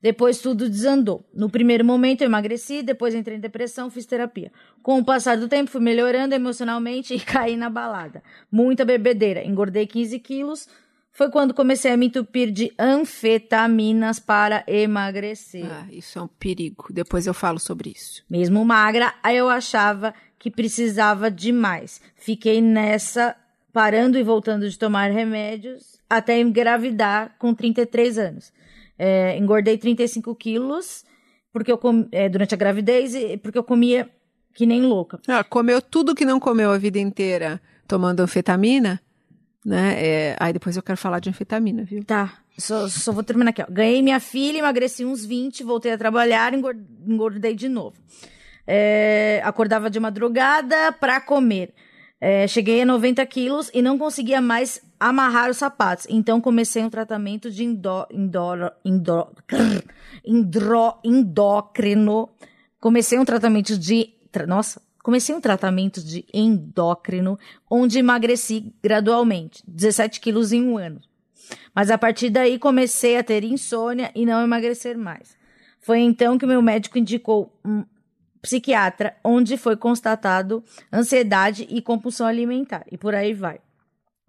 Depois tudo desandou. No primeiro momento eu emagreci, depois entrei em depressão, fiz terapia. Com o passar do tempo fui melhorando emocionalmente [LAUGHS] e caí na balada. Muita bebedeira. Engordei 15 quilos, foi quando comecei a me entupir de anfetaminas para emagrecer. Ah, isso é um perigo. Depois eu falo sobre isso. Mesmo magra, eu achava que precisava de mais. Fiquei nessa, parando e voltando de tomar remédios, até engravidar com 33 anos. É, engordei 35 quilos porque eu com, é, durante a gravidez e porque eu comia que nem louca. Ah, comeu tudo que não comeu a vida inteira tomando anfetamina, né? É, aí depois eu quero falar de anfetamina, viu? Tá. Só, só vou terminar aqui, ó. Ganhei minha filha, emagreci uns 20, voltei a trabalhar, engordei de novo. É, acordava de madrugada para comer. É, cheguei a 90 quilos e não conseguia mais amarrar os sapatos. Então comecei um tratamento de indó, indó, indró, endócrino. Comecei um tratamento de. Nossa, comecei um tratamento de endócrino, onde emagreci gradualmente, 17 quilos em um ano. Mas a partir daí comecei a ter insônia e não emagrecer mais. Foi então que meu médico indicou um psiquiatra, onde foi constatado ansiedade e compulsão alimentar. E por aí vai.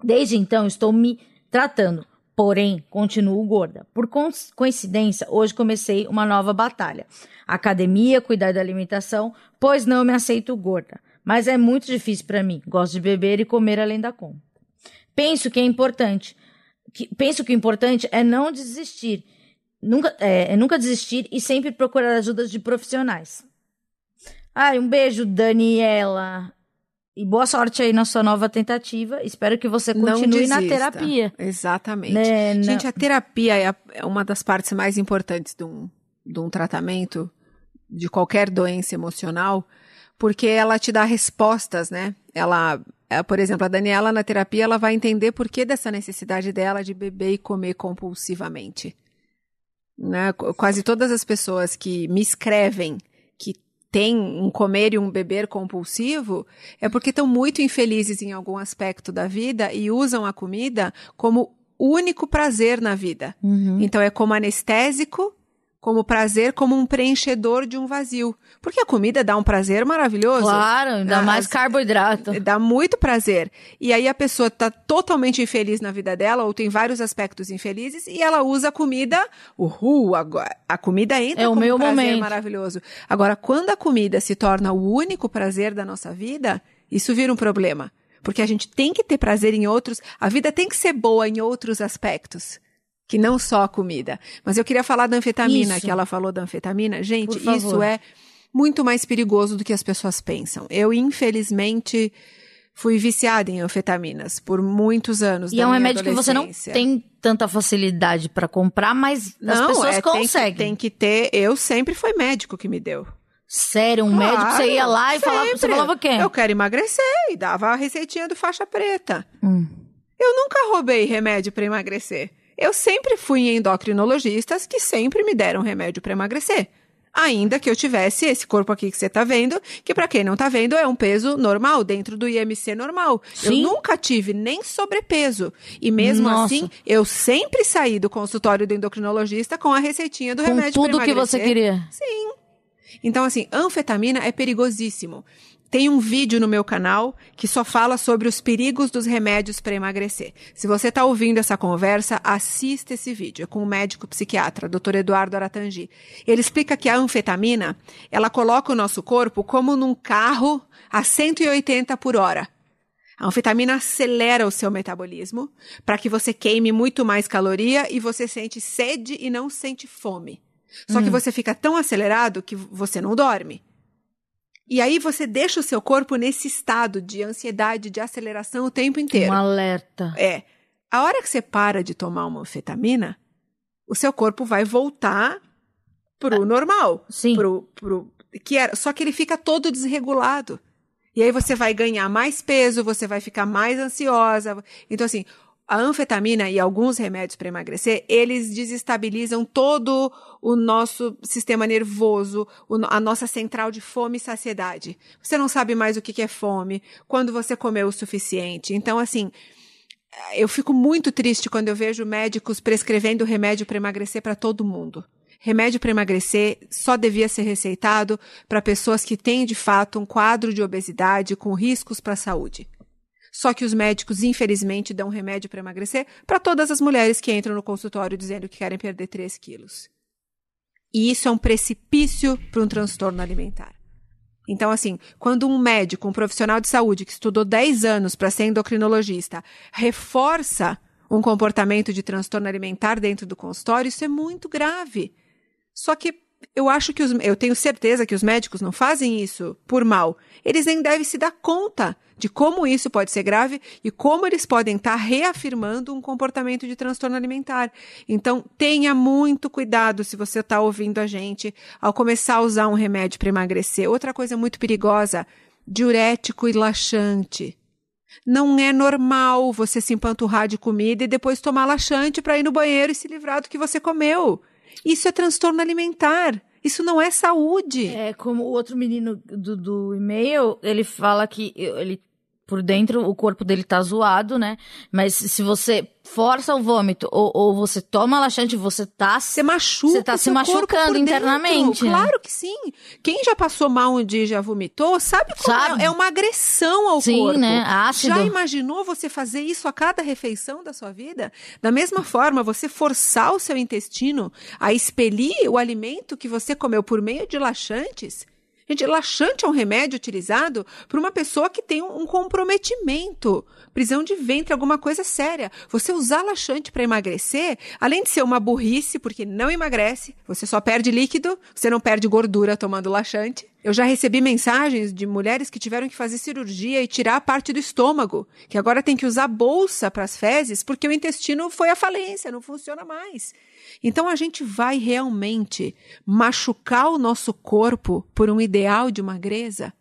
Desde então estou me tratando, porém continuo gorda. Por coincidência, hoje comecei uma nova batalha. Academia, cuidar da alimentação, pois não me aceito gorda. Mas é muito difícil para mim. Gosto de beber e comer além da conta. Penso que é importante. Que, penso que o importante é não desistir. Nunca, é, é nunca desistir e sempre procurar ajuda de profissionais. Ai, um beijo, Daniela. E boa sorte aí na sua nova tentativa. Espero que você continue na terapia. Exatamente. Né? Gente, a terapia é, a, é, uma das partes mais importantes de um, de um tratamento de qualquer doença emocional, porque ela te dá respostas, né? Ela, é, por exemplo, a Daniela na terapia, ela vai entender por que dessa necessidade dela de beber e comer compulsivamente. Né? Quase todas as pessoas que me escrevem tem um comer e um beber compulsivo é porque estão muito infelizes em algum aspecto da vida e usam a comida como único prazer na vida. Uhum. Então é como anestésico como prazer, como um preenchedor de um vazio. Porque a comida dá um prazer maravilhoso. Claro, ainda mais carboidrato. Dá muito prazer. E aí a pessoa está totalmente infeliz na vida dela, ou tem vários aspectos infelizes, e ela usa a comida, uhul, agora, a comida entra é o meu um prazer momento. maravilhoso. Agora, quando a comida se torna o único prazer da nossa vida, isso vira um problema. Porque a gente tem que ter prazer em outros, a vida tem que ser boa em outros aspectos que não só a comida. Mas eu queria falar da anfetamina, isso. que ela falou da anfetamina. Gente, isso é muito mais perigoso do que as pessoas pensam. Eu, infelizmente, fui viciada em anfetaminas por muitos anos. E é um remédio que você não tem tanta facilidade para comprar, mas não, as pessoas é, conseguem. Tem que, tem que ter. Eu sempre foi médico que me deu. Sério, um claro, médico, você ia lá e falava, você falava o quê? Eu quero emagrecer e dava a receitinha do faixa preta. Hum. Eu nunca roubei remédio para emagrecer. Eu sempre fui em endocrinologistas que sempre me deram remédio para emagrecer. Ainda que eu tivesse esse corpo aqui que você tá vendo, que para quem não tá vendo é um peso normal, dentro do IMC normal. Sim. Eu nunca tive nem sobrepeso. E mesmo Nossa. assim, eu sempre saí do consultório do endocrinologista com a receitinha do com remédio para emagrecer. tudo que você queria. Sim. Então, assim, anfetamina é perigosíssimo. Tem um vídeo no meu canal que só fala sobre os perigos dos remédios para emagrecer. Se você está ouvindo essa conversa, assista esse vídeo. É com o médico psiquiatra, Dr. Eduardo Aratangi. Ele explica que a anfetamina, ela coloca o nosso corpo como num carro a 180 por hora. A anfetamina acelera o seu metabolismo para que você queime muito mais caloria e você sente sede e não sente fome. Só que você fica tão acelerado que você não dorme. E aí você deixa o seu corpo nesse estado de ansiedade, de aceleração o tempo inteiro. Um alerta. É. A hora que você para de tomar uma anfetamina, o seu corpo vai voltar pro ah, normal. Sim. Pro, pro, que era, só que ele fica todo desregulado. E aí você vai ganhar mais peso, você vai ficar mais ansiosa. Então, assim, a anfetamina e alguns remédios para emagrecer, eles desestabilizam todo o nosso sistema nervoso, a nossa central de fome e saciedade. Você não sabe mais o que é fome, quando você comeu o suficiente. Então, assim, eu fico muito triste quando eu vejo médicos prescrevendo remédio para emagrecer para todo mundo. Remédio para emagrecer só devia ser receitado para pessoas que têm de fato um quadro de obesidade com riscos para a saúde. Só que os médicos, infelizmente, dão remédio para emagrecer para todas as mulheres que entram no consultório dizendo que querem perder 3 quilos. E isso é um precipício para um transtorno alimentar. Então, assim, quando um médico, um profissional de saúde que estudou 10 anos para ser endocrinologista, reforça um comportamento de transtorno alimentar dentro do consultório, isso é muito grave. Só que eu acho que os, eu tenho certeza que os médicos não fazem isso por mal. Eles nem devem se dar conta de como isso pode ser grave e como eles podem estar reafirmando um comportamento de transtorno alimentar. Então, tenha muito cuidado se você está ouvindo a gente ao começar a usar um remédio para emagrecer. Outra coisa muito perigosa, diurético e laxante. Não é normal você se empanturrar de comida e depois tomar laxante para ir no banheiro e se livrar do que você comeu. Isso é transtorno alimentar. Isso não é saúde. É como o outro menino do, do e-mail, ele fala que ele por dentro o corpo dele tá zoado, né? Mas se você força o vômito ou, ou você toma laxante, você tá você machuca, você tá se machucando internamente. Né? Claro que sim. Quem já passou mal um dia e já vomitou, sabe como sabe? É, é uma agressão ao sim, corpo. Sim, né? Ácido. Já imaginou você fazer isso a cada refeição da sua vida? Da mesma forma, você forçar o seu intestino a expelir o alimento que você comeu por meio de laxantes, Gente, laxante é um remédio utilizado por uma pessoa que tem um comprometimento, prisão de ventre, alguma coisa séria. Você usar laxante para emagrecer, além de ser uma burrice, porque não emagrece, você só perde líquido, você não perde gordura tomando laxante. Eu já recebi mensagens de mulheres que tiveram que fazer cirurgia e tirar a parte do estômago, que agora tem que usar bolsa para as fezes porque o intestino foi à falência, não funciona mais. Então a gente vai realmente machucar o nosso corpo por um ideal de magreza?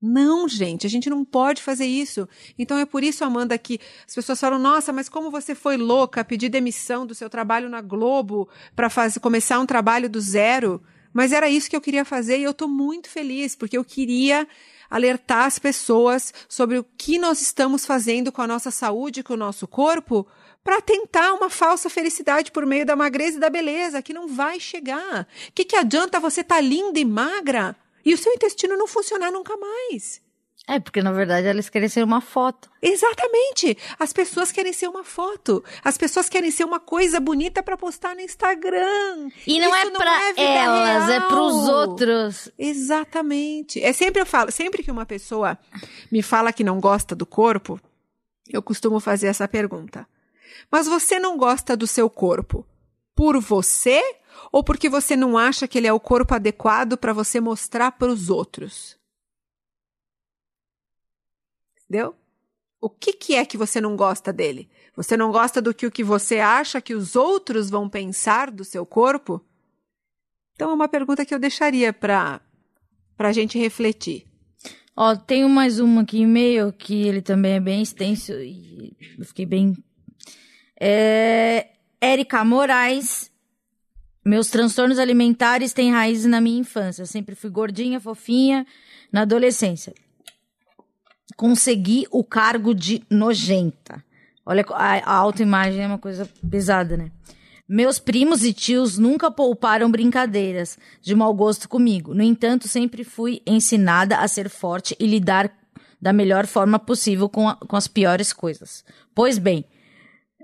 Não, gente, a gente não pode fazer isso. Então é por isso, Amanda, que as pessoas falam: nossa, mas como você foi louca pedir demissão do seu trabalho na Globo para começar um trabalho do zero? Mas era isso que eu queria fazer e eu estou muito feliz, porque eu queria alertar as pessoas sobre o que nós estamos fazendo com a nossa saúde, com o nosso corpo, para tentar uma falsa felicidade por meio da magreza e da beleza, que não vai chegar. O que, que adianta você estar tá linda e magra e o seu intestino não funcionar nunca mais? É, porque na verdade elas querem ser uma foto. Exatamente. As pessoas querem ser uma foto. As pessoas querem ser uma coisa bonita para postar no Instagram. E não Isso é para é elas, real. é para os outros. Exatamente. É sempre eu falo, sempre que uma pessoa me fala que não gosta do corpo, eu costumo fazer essa pergunta. Mas você não gosta do seu corpo por você ou porque você não acha que ele é o corpo adequado para você mostrar para os outros? Entendeu? O que, que é que você não gosta dele? Você não gosta do que o que você acha que os outros vão pensar do seu corpo? Então é uma pergunta que eu deixaria para a gente refletir. Ó, tenho mais uma aqui e-mail que ele também é bem extenso e eu fiquei bem é, Érica Moraes. Meus transtornos alimentares têm raízes na minha infância. Eu sempre fui gordinha, fofinha na adolescência. Consegui o cargo de nojenta. Olha, a, autoimagem é uma coisa pesada, né? Meus primos e tios nunca pouparam brincadeiras de mau gosto comigo. No entanto, sempre fui ensinada a ser forte e lidar da melhor forma possível com, a, com as piores coisas. Pois bem,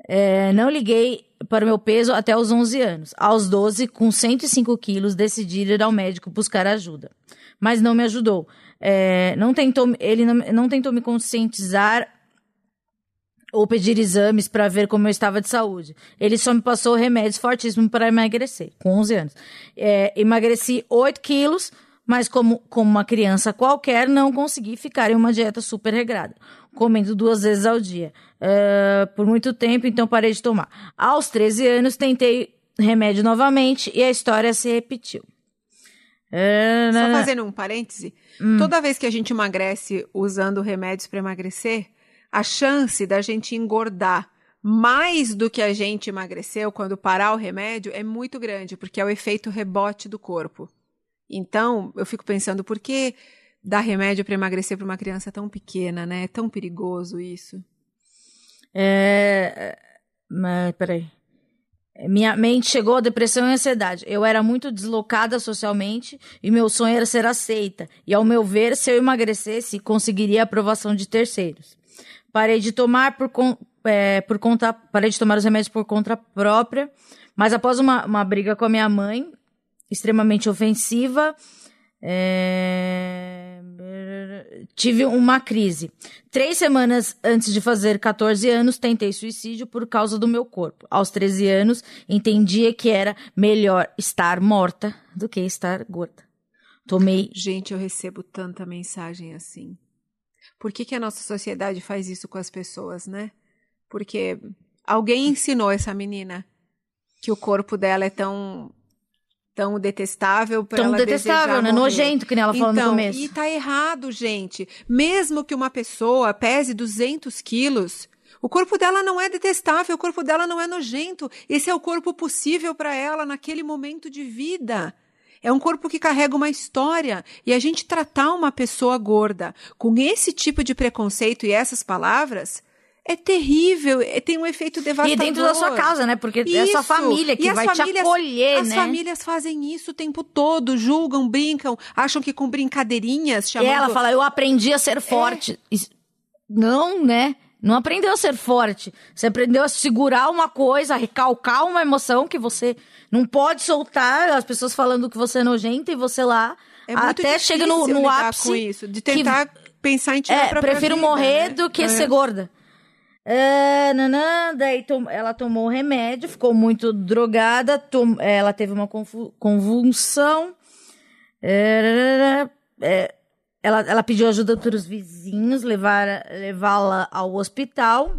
é, não liguei para o meu peso até os 11 anos. Aos 12, com 105 quilos, decidi ir ao médico buscar ajuda. Mas não me ajudou. É, não tentou, ele não, não tentou me conscientizar ou pedir exames para ver como eu estava de saúde. Ele só me passou remédios fortíssimos para emagrecer, com 11 anos. É, emagreci 8 quilos, mas como, como uma criança qualquer, não consegui ficar em uma dieta super regrada comendo duas vezes ao dia. Uh, por muito tempo, então parei de tomar. Aos 13 anos, tentei remédio novamente e a história se repetiu. Uh, Só fazendo um parêntese, hum. toda vez que a gente emagrece usando remédios para emagrecer, a chance da gente engordar mais do que a gente emagreceu quando parar o remédio é muito grande, porque é o efeito rebote do corpo. Então, eu fico pensando, por que dar remédio para emagrecer para uma criança tão pequena, né? É tão perigoso isso. É. Mas, peraí. Minha mente chegou a depressão e ansiedade. Eu era muito deslocada socialmente e meu sonho era ser aceita. E, ao meu ver, se eu emagrecesse, conseguiria a aprovação de terceiros. Parei de tomar por, con, é, por conta. Parei de tomar os remédios por conta própria. Mas após uma, uma briga com a minha mãe, extremamente ofensiva, é... tive uma crise. Três semanas antes de fazer 14 anos, tentei suicídio por causa do meu corpo. Aos 13 anos, entendia que era melhor estar morta do que estar gorda. Tomei. Gente, eu recebo tanta mensagem assim. Por que, que a nossa sociedade faz isso com as pessoas, né? Porque alguém ensinou essa menina que o corpo dela é tão tão detestável para ela detestável, né? Morrer. Nojento, que nem ela falou então, no começo. E tá errado, gente. Mesmo que uma pessoa pese 200 quilos, o corpo dela não é detestável, o corpo dela não é nojento. Esse é o corpo possível para ela naquele momento de vida. É um corpo que carrega uma história. E a gente tratar uma pessoa gorda com esse tipo de preconceito e essas palavras é terrível, é, tem um efeito devastador. E dentro da sua casa, né? Porque isso. é a sua família que vai famílias, te acolher, as né? As famílias fazem isso o tempo todo, julgam, brincam, acham que com brincadeirinhas chamando... E ela fala, eu aprendi a ser forte. É. Não, né? Não aprendeu a ser forte. Você aprendeu a segurar uma coisa, a recalcar uma emoção que você não pode soltar. As pessoas falando que você é nojenta e você lá é até chega no, no ápice. Com isso, de tentar que, pensar em tirar é, pra prefiro vida, morrer né? do que é. ser gorda. Uh, nanã, daí tom, ela tomou o remédio, ficou muito drogada, tom, ela teve uma convulsão. Uh, uh, ela, ela pediu ajuda para os vizinhos levá-la ao hospital.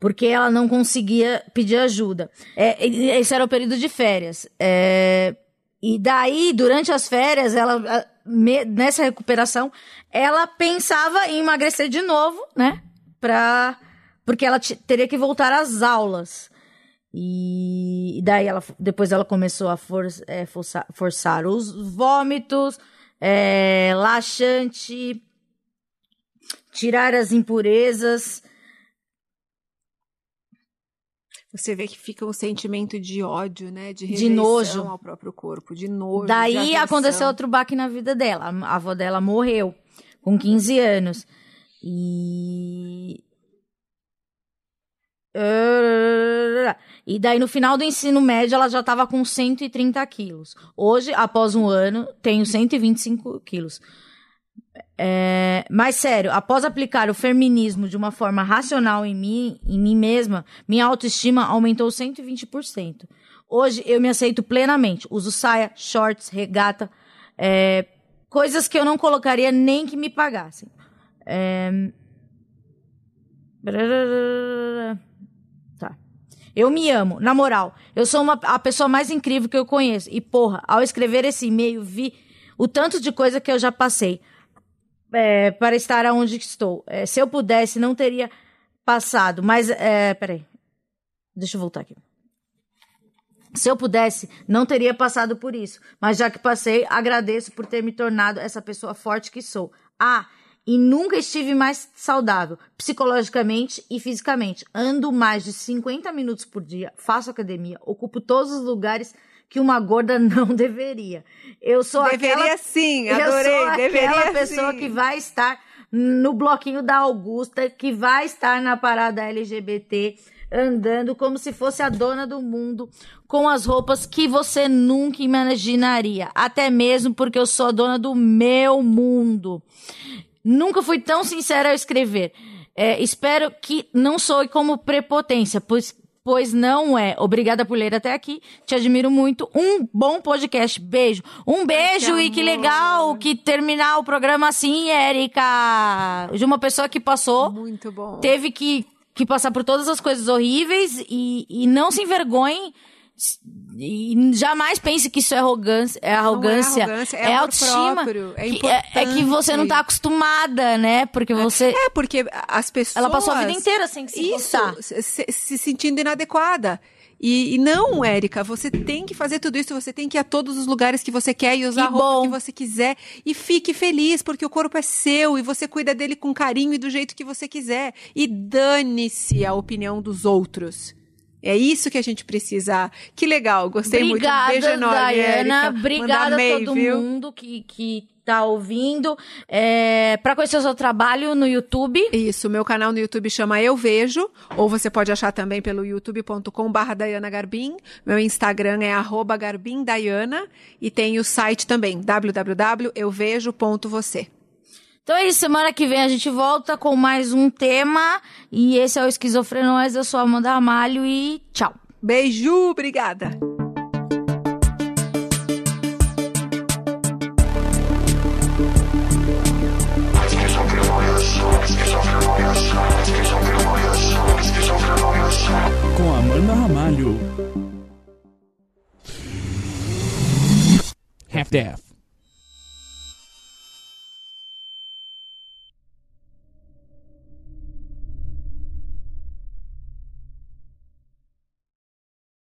Porque ela não conseguia pedir ajuda. É, esse era o período de férias. É, e daí, durante as férias, ela, nessa recuperação, ela pensava em emagrecer de novo, né? Pra, porque ela teria que voltar às aulas. E, e daí ela, depois ela começou a for, é, forçar, forçar os vômitos, é, laxante, tirar as impurezas. Você vê que fica um sentimento de ódio, né? De, de nojo ao próprio corpo, de nojo. Daí de aconteceu outro baque na vida dela. A avó dela morreu com 15 anos. E. E daí, no final do ensino médio, ela já estava com 130 quilos. Hoje, após um ano, tenho 125 quilos. É, mas sério, após aplicar o feminismo de uma forma racional em mim, em mim mesma, minha autoestima aumentou 120%. Hoje eu me aceito plenamente. Uso saia, shorts, regata, é, coisas que eu não colocaria nem que me pagassem. Tá. Eu me amo, na moral. Eu sou uma, a pessoa mais incrível que eu conheço. E, porra, ao escrever esse e-mail, vi o tanto de coisa que eu já passei é, para estar onde estou. É, se eu pudesse, não teria passado. Mas, é, peraí. Deixa eu voltar aqui. Se eu pudesse, não teria passado por isso. Mas já que passei, agradeço por ter me tornado essa pessoa forte que sou. Ah, e nunca estive mais saudável, psicologicamente e fisicamente. Ando mais de 50 minutos por dia, faço academia, ocupo todos os lugares que uma gorda [LAUGHS] não deveria. Eu sou deveria aquela, sim, adorei, eu sou deveria aquela pessoa sim. que vai estar no bloquinho da Augusta, que vai estar na parada LGBT, andando como se fosse a dona do mundo, com as roupas que você nunca imaginaria, até mesmo porque eu sou a dona do meu mundo. Nunca fui tão sincera ao escrever. É, espero que não soe como prepotência, pois, pois não é. Obrigada por ler até aqui. Te admiro muito. Um bom podcast. Beijo. Um beijo Ai, e que legal que terminar o programa assim, Érica. De uma pessoa que passou, Muito bom. teve que, que passar por todas as coisas horríveis e, e não se envergonhe. E jamais pense que isso é arrogância, é arrogância, Não é arrogância, é é autoestima. próprio, é que- é, é que você não tá acostumada, né? Porque você. É, porque as pessoas... Ela passou a vida inteira sem se Isso, se, se- se sentindo inadequada. E, e não, Érica, você tem que fazer tudo isso, você tem que ir a todos os lugares que você quer e usar Que a roupa bom. que você quiser. E fique feliz, porque o corpo é seu e você cuida dele com carinho e do jeito que você quiser. E dane-se a opinião dos outros. É isso que a gente precisa. Que legal, gostei Obrigada, muito. Beijo enorme, Diana. Obrigada Manda a todo viu? mundo que, que tá ouvindo. É, para conhecer o seu trabalho no YouTube. Isso, meu canal no YouTube chama Eu Vejo, ou você pode achar também pelo youtube.com barra Dayana Garbim. Meu Instagram é arroba e tem o site também, www.euvejo.você. Então é isso, semana que vem a gente volta com mais um tema. E esse é o Esquizofrenóis. Eu sou a Amanda Ramalho e tchau. Beijo, obrigada. Com Amanda Ramalho. Half-Death.